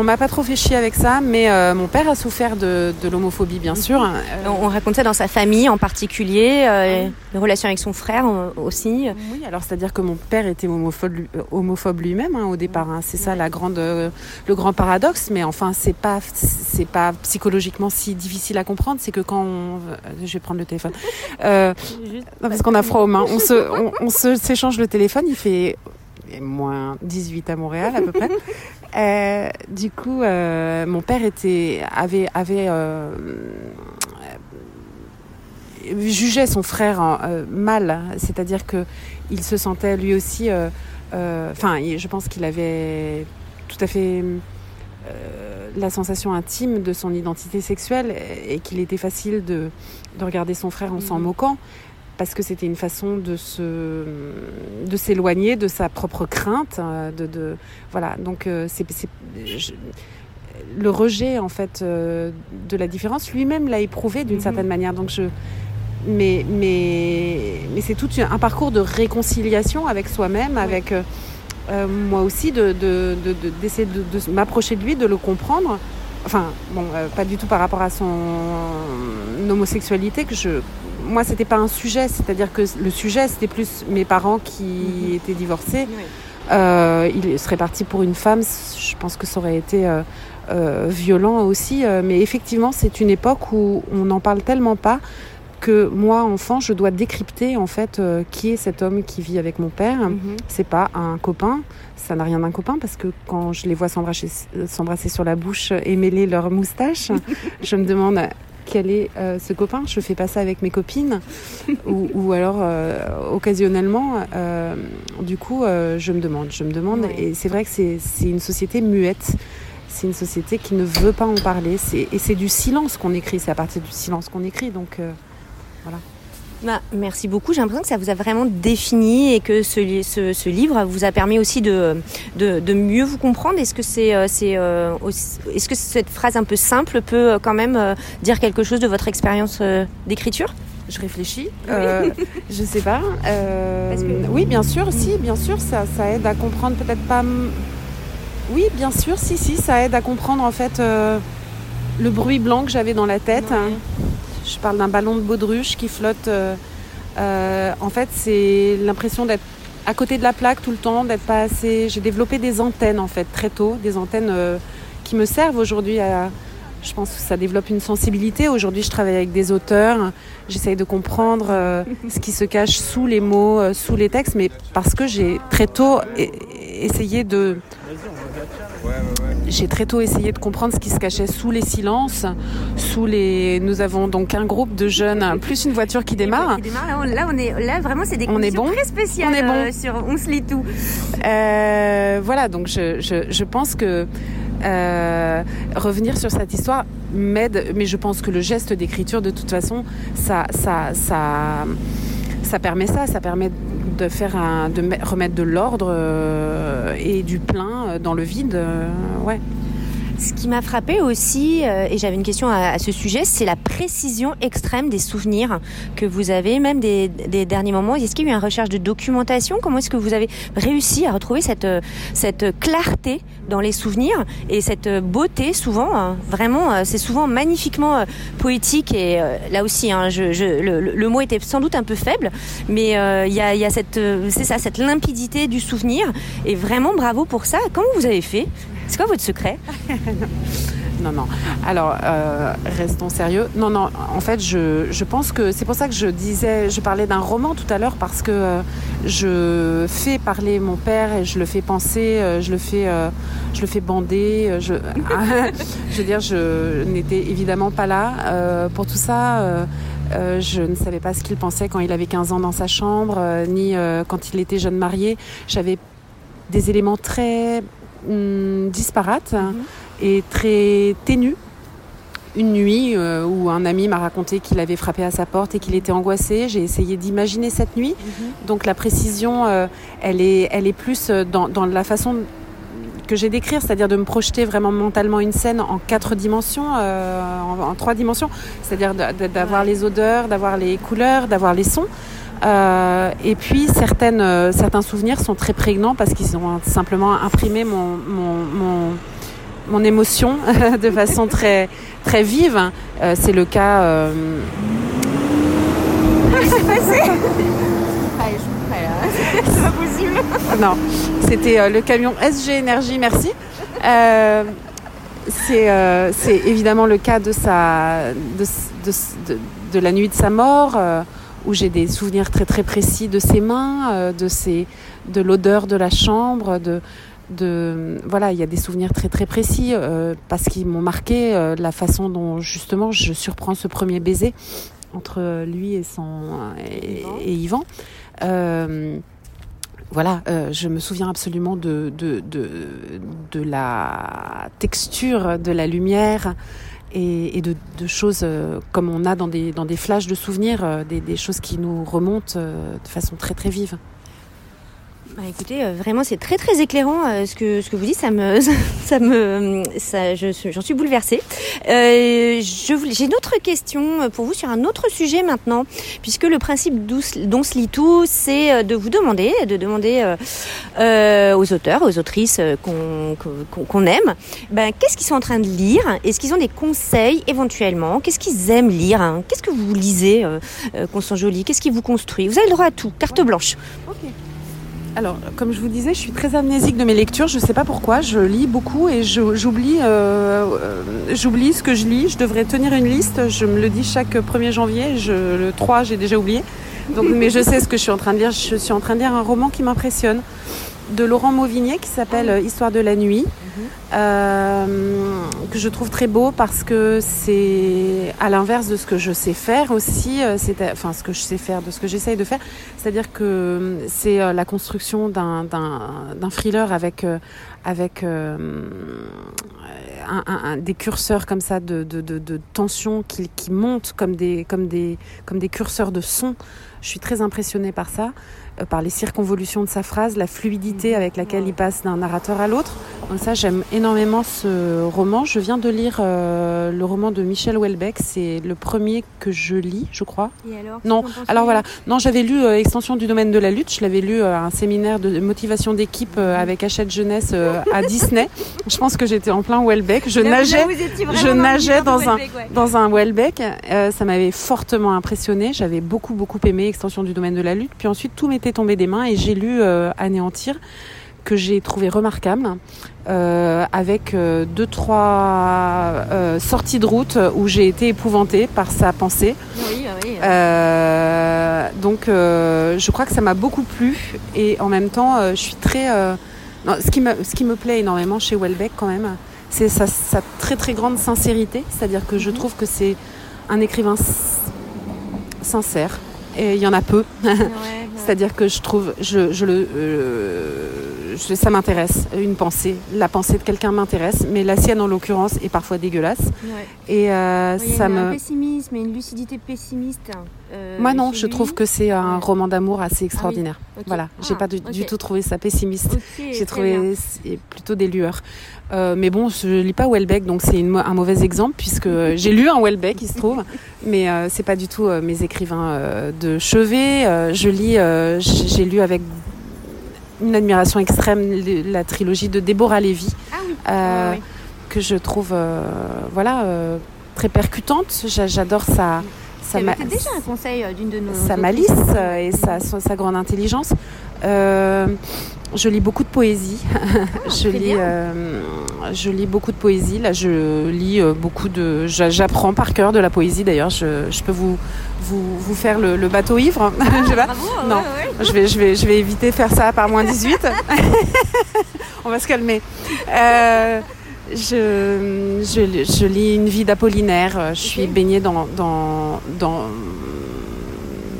On m'a pas trop fait chier avec ça, mais euh, mon père a souffert de, de l'homophobie, bien sûr. Euh, on raconte ça dans sa famille en particulier, euh, les relations avec son frère aussi. Oui, alors c'est-à-dire que mon père était homophobe, homophobe lui-même hein, au départ. Hein. C'est ça la grande, le grand paradoxe. Mais enfin, c'est pas, c'est pas psychologiquement si difficile à comprendre. C'est que quand on, je vais prendre le téléphone, parce qu'on a froid aux mains, on se, on, on se s'échange le téléphone. Il fait moins 18 à Montréal à peu près. Euh, du coup, euh, mon père était, avait, avait euh, jugeait son frère mal, c'est-à-dire que il se sentait lui aussi, enfin, je pense qu'il avait tout à fait la sensation intime de son identité sexuelle et qu'il était facile de, de, regarder son frère en s'en mhm. moquant parce que c'était une façon de se de s'éloigner de sa propre crainte euh, de, de voilà. Donc euh, c'est le rejet en fait euh, de la différence lui-même l'a éprouvé d'une mhm. certaine manière. Donc je mais mais mais c'est tout un parcours de réconciliation avec soi-même avec moi aussi de d'essayer de, de, de m'approcher de lui de le comprendre. Enfin bon pas du tout par rapport à son homosexualité que je moi, c'était pas un sujet, c'est-à-dire que le sujet, c'était plus mes parents qui mhm. étaient divorcés. Euh, il serait parti pour une femme, je pense que ça aurait été euh, euh, violent aussi. mais effectivement, c'est une époque où on n'en parle tellement pas que moi, enfant, je dois décrypter en fait qui est cet homme qui vit avec mon père. Mhm. C'est pas un copain, ça n'a rien d'un copain parce que quand je les vois s'embrasser sur la bouche et mêler leurs moustaches, je me demande quel est euh, ce copain. Je fais pas ça avec mes copines ou, alors euh, occasionnellement. Euh, du coup, je me demande, je me demande. Et c'est vrai que c'est une société muette. C'est une société qui ne veut pas en parler. Et c'est du silence qu'on écrit. C'est à partir du silence qu'on écrit. Donc voilà. Bah, merci beaucoup. J'ai l'impression que ça vous a vraiment défini et que ce, ce, ce livre vous a permis aussi de, de, de mieux vous comprendre. Est-ce que, c'est, euh, c'est, euh, est-ce que cette phrase un peu simple peut euh, quand même dire quelque chose de votre expérience d'écriture? Je réfléchis. Euh, je sais pas. Euh, Oui, bien sûr, si, bien sûr, ça, ça aide à comprendre peut-être pas. Oui, bien sûr, si, si, ça aide à comprendre en fait le bruit blanc que j'avais dans la tête. Je parle d'un ballon de baudruche qui flotte. Euh, euh, en fait, c'est l'impression d'être à côté de la plaque tout le temps, d'être pas assez. J'ai développé des antennes en fait très tôt, des antennes euh, qui me servent aujourd'hui à. Je pense que ça développe une sensibilité. Aujourd'hui, je travaille avec des auteurs. J'essaye de comprendre ce qui se cache sous les mots, sous les textes, mais parce que j'ai très tôt essayé de j'ai très tôt essayé de comprendre ce qui se cachait sous les silences, sous les. Nous avons donc un groupe de jeunes, plus une voiture qui démarre. Là, on est là vraiment, c'est des conditions très spéciales. On est bon. Euh, sur on se lit tout. Euh, voilà, donc je, je, je pense que euh, revenir sur cette histoire m'aide, mais je pense que le geste d'écriture, de toute façon, ça, ça, ça, ça permet ça, ça permet de faire un, de remettre de l'ordre euh, et du plein dans le vide, euh, ouais. Ce qui m'a frappé aussi, euh, et j'avais une question à, ce sujet, c'est la précision extrême des souvenirs que vous avez, même des, derniers moments. Est-ce qu'il y a eu une recherche de documentation? Comment est-ce que vous avez réussi à retrouver cette, euh, cette clarté dans les souvenirs et cette beauté souvent hein, Vraiment, euh, c'est souvent magnifiquement poétique et là aussi, hein, le, mot était sans doute un peu faible, mais il y, y a cette, c'est ça, cette limpidité du souvenir et vraiment bravo pour ça. Comment vous avez fait? C'est quoi votre secret Non, non. Alors, euh, restons sérieux. Non, non. En fait, je, je pense que c'est pour ça que je disais, je parlais d'un roman tout à l'heure parce que euh, je fais parler mon père et je le fais penser, euh, je le fais, je le fais bander. Je, veux dire, je n'étais évidemment pas là pour tout ça. je ne savais pas ce qu'il pensait quand il avait 15 ans dans sa chambre, ni quand il était jeune marié. J'avais des éléments très hum, disparates Mhm. et très ténus. Une nuit euh, où un ami m'a raconté qu'il avait frappé à sa porte et qu'il était angoissé, j'ai essayé d'imaginer cette nuit. Donc la précision, euh, elle, est, elle est plus euh, dans, dans la façon que j'ai d'écrire, c'est-à-dire de me projeter vraiment mentalement une scène en quatre dimensions, euh, en, en trois dimensions, c'est-à-dire d'avoir les odeurs, d'avoir les couleurs, d'avoir les sons. Euh, et puis certaines, euh, certains souvenirs sont très prégnants parce qu'ils ont simplement imprimé mon, mon, mon, mon émotion de façon très, très vive. Euh, C'est le cas. euh, C'est pas possible. non, c'était le camion SG Énergie, merci. C'est évidemment le cas de, sa, de, de, de- de la nuit de sa mort, où j'ai des souvenirs très très précis de ses mains, euh, de, ses, de l'odeur de la chambre, de, de voilà, il y a des souvenirs très très précis euh, parce qu'ils m'ont marqué euh, la façon dont justement je surprends ce premier baiser entre lui et son et, Yvan. et Yvan. Euh, voilà, euh, je me souviens absolument de, de, de, de la texture de la lumière et, et de, choses euh, comme on a dans des, dans des flashs de souvenirs, euh, des, des choses qui nous remontent euh, de façon très très vive. Bah, écoutez, euh, vraiment, c'est très très éclairant euh, ce que ce que vous dites. Ça me, ça me, ça, je suis- j'en suis bouleversée. Euh, j'ai une autre question pour vous sur un autre sujet maintenant, puisque le principe d'Ous- d'On se lit tout, c'est euh, de vous demander, de demander euh, euh, aux auteurs, aux autrices euh, qu'on qu'on aime, ben, qu'est-ce qu'ils sont en train de lire? Est-ce qu'ils ont des conseils éventuellement? Qu'est-ce qu'ils aiment lire hein? Qu'est-ce que vous lisez, euh, euh, Constance Joly? Qu'est-ce qui vous construit? Vous avez le droit à tout, carte blanche. Alors, comme je vous disais, je suis très amnésique de mes lectures. Je ne sais pas pourquoi. Je lis beaucoup et j'oublie, euh, euh, j'oublie ce que je lis. Je devrais tenir une liste. Je me le dis chaque 1er janvier. Je, le 3, j'ai déjà oublié. Donc, mais je sais ce que je suis en train de lire. Je suis en train de lire un roman qui m'impressionne de Laurent Mauvigné qui s'appelle euh, Histoire de la nuit, euh, que je trouve très beau parce que c'est à l'inverse de ce que je sais faire aussi, euh, c'est enfin ce que je sais faire, de ce que j'essaye de faire, c'est-à-dire que euh, c'est la construction d'un d'un d'un thriller avec avec euh, un, un- un- des curseurs comme ça de, de, de, de tension qui, qui montent comme des, comme, des, comme des curseurs de son. Je suis très impressionnée par ça, par les circonvolutions de sa phrase, la fluidité avec laquelle il passe d'un narrateur à l'autre. Donc ça, j'aime énormément ce roman. Je viens de lire euh, le roman de Michel Houellebecq. C'est le premier que je lis, je crois. Et alors Non, alors voilà. Non, j'avais lu euh, Extension du domaine de la lutte. Je l'avais lu euh, à un séminaire de motivation d'équipe euh, avec Hachette Jeunesse euh, à Disney. Je pense que j'étais en plein Houellebecq. Je nageais je nageais dans un- dans un Houellebecq. Euh, ça m'avait fortement impressionné. J'avais beaucoup, beaucoup aimé Extension du domaine de la lutte. Puis ensuite, tout m'était tombé des mains et j'ai lu euh, Anéantir que j'ai trouvé remarquable, euh, avec euh, deux, trois euh, sorties de route où j'ai été épouvantée par sa pensée. Oui, oui. Euh, donc, je crois que ça m'a beaucoup plu et en même temps, je suis très. non, ce, qui me, ce qui me plaît énormément chez Welbeck, quand même, c'est sa, sa très très grande sincérité. C'est-à-dire que je trouve que c'est un écrivain sincère et il y en a peu. C'est-à-dire que je trouve, je, je le, euh, je- ça m'intéresse, une pensée. La pensée de quelqu'un m'intéresse, mais la sienne en l'occurrence est parfois dégueulasse. Et euh, Il y a ça un me. pessimisme et une lucidité pessimiste. Euh, Moi non, je lui. trouve que c'est un roman d'amour assez extraordinaire. Ok. Voilà, j'ai Ah, pas du, tout trouvé ça pessimiste. J'ai trouvé plutôt des lueurs. Euh, mais bon, je lis pas Welbeck, donc c'est un mauvais exemple puisque j'ai lu un Welbeck, il se trouve, mais euh, c'est pas du tout euh, mes écrivains euh, de chevet. Euh, je lis, euh, j'ai lu avec une admiration extrême la trilogie de Déborah Lévy Ah oui. euh, que je trouve, euh, voilà, euh, très percutante. J'a- J'adore sa, Ça ma- déjà un conseil euh, d'une de nos. sa malice euh, et sa, sa, grande intelligence. Euh, je lis beaucoup de poésie. je, très lis, euh, je lis beaucoup de poésie. Là, je lis beaucoup de. j'a- J'apprends par cœur de la poésie. D'ailleurs, je, je peux vous, vous, vous faire le, le bateau ivre. je, sais pas. Bravo. Non. ouais, ouais. je, vais, je, vais, je vais éviter de faire ça par moins 18. On va se calmer. Euh, je, je, je lis une vie d'Apollinaire. Je suis baignée dans, dans, dans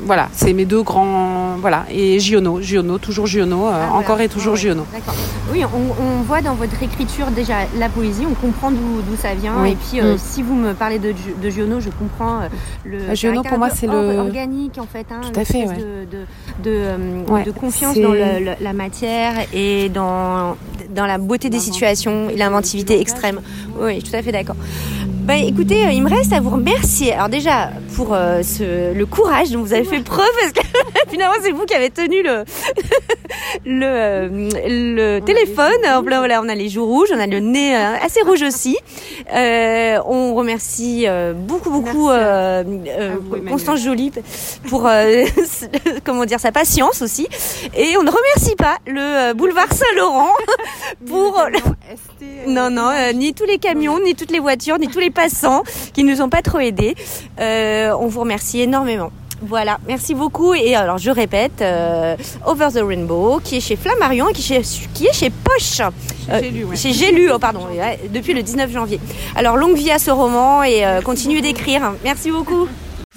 voilà, c'est mes deux grands. Voilà, et Giono, Giono, toujours Giono, euh, Ah, encore voilà. et toujours Ah ouais, Giono. D'accord. Oui, on, on voit dans votre écriture déjà la poésie, on comprend d'où ça vient. Oui. Et puis, euh, Mm. si vous me parlez de, Gio- de Giono, je comprends euh, le. Ah, Giono, pour moi, c'est le- organique en fait. Hein, Tout à fait, ouais. De, de, de, euh, Ouais, de confiance dans le- le- la matière et dans, dans la beauté des situations et l'inventivité extrême. Oui, tout à fait d'accord. Bah, écoutez, euh, il me reste à vous remercier. Alors déjà pour euh, ce, le courage dont vous avez fait preuve, parce que finalement c'est vous qui avez tenu le le, euh, le téléphone. En plein, voilà, on a les joues rouges, on a le nez euh, assez rouge aussi. On remercie beaucoup beaucoup vous, Emmanuel. Constance Joly pour comment dire sa patience aussi. Et on ne remercie pas le boulevard Saint-Laurent pour non, non, ni tous les camions, ni toutes les voitures, ni tous les passants qui nous ont pas trop aidés. Euh, on vous remercie énormément. Voilà, merci beaucoup. Et alors, je répète, euh, Over the Rainbow, qui est chez Flammarion et qui, chez- qui est chez Poche. Euh, ouais. Chez J'ai lu, oh, pardon, depuis le 19 janvier. Alors, longue vie à ce roman et euh, continuez d'écrire. Merci beaucoup.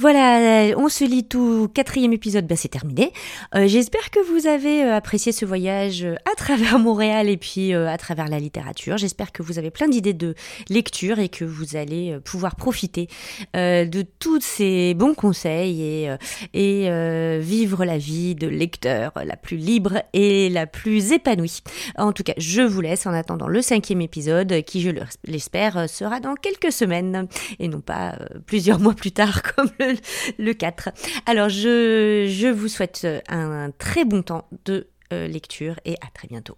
Voilà, euh, on se lit tout. Quatrième épisode, ben, c'est terminé. Euh, J'espère que vous avez euh, apprécié ce voyage à travers Montréal et puis à travers la littérature. J'espère que vous avez plein d'idées de lecture et que vous allez pouvoir profiter de tous ces bons conseils et, et vivre la vie de lecteur la plus libre et la plus épanouie. En tout cas, je vous laisse en attendant le cinquième épisode qui, je l'espère, sera dans quelques semaines et non pas plusieurs mois plus tard comme le, le 4. Alors, je, je vous souhaite un, très bon temps de euh, lecture et à très bientôt.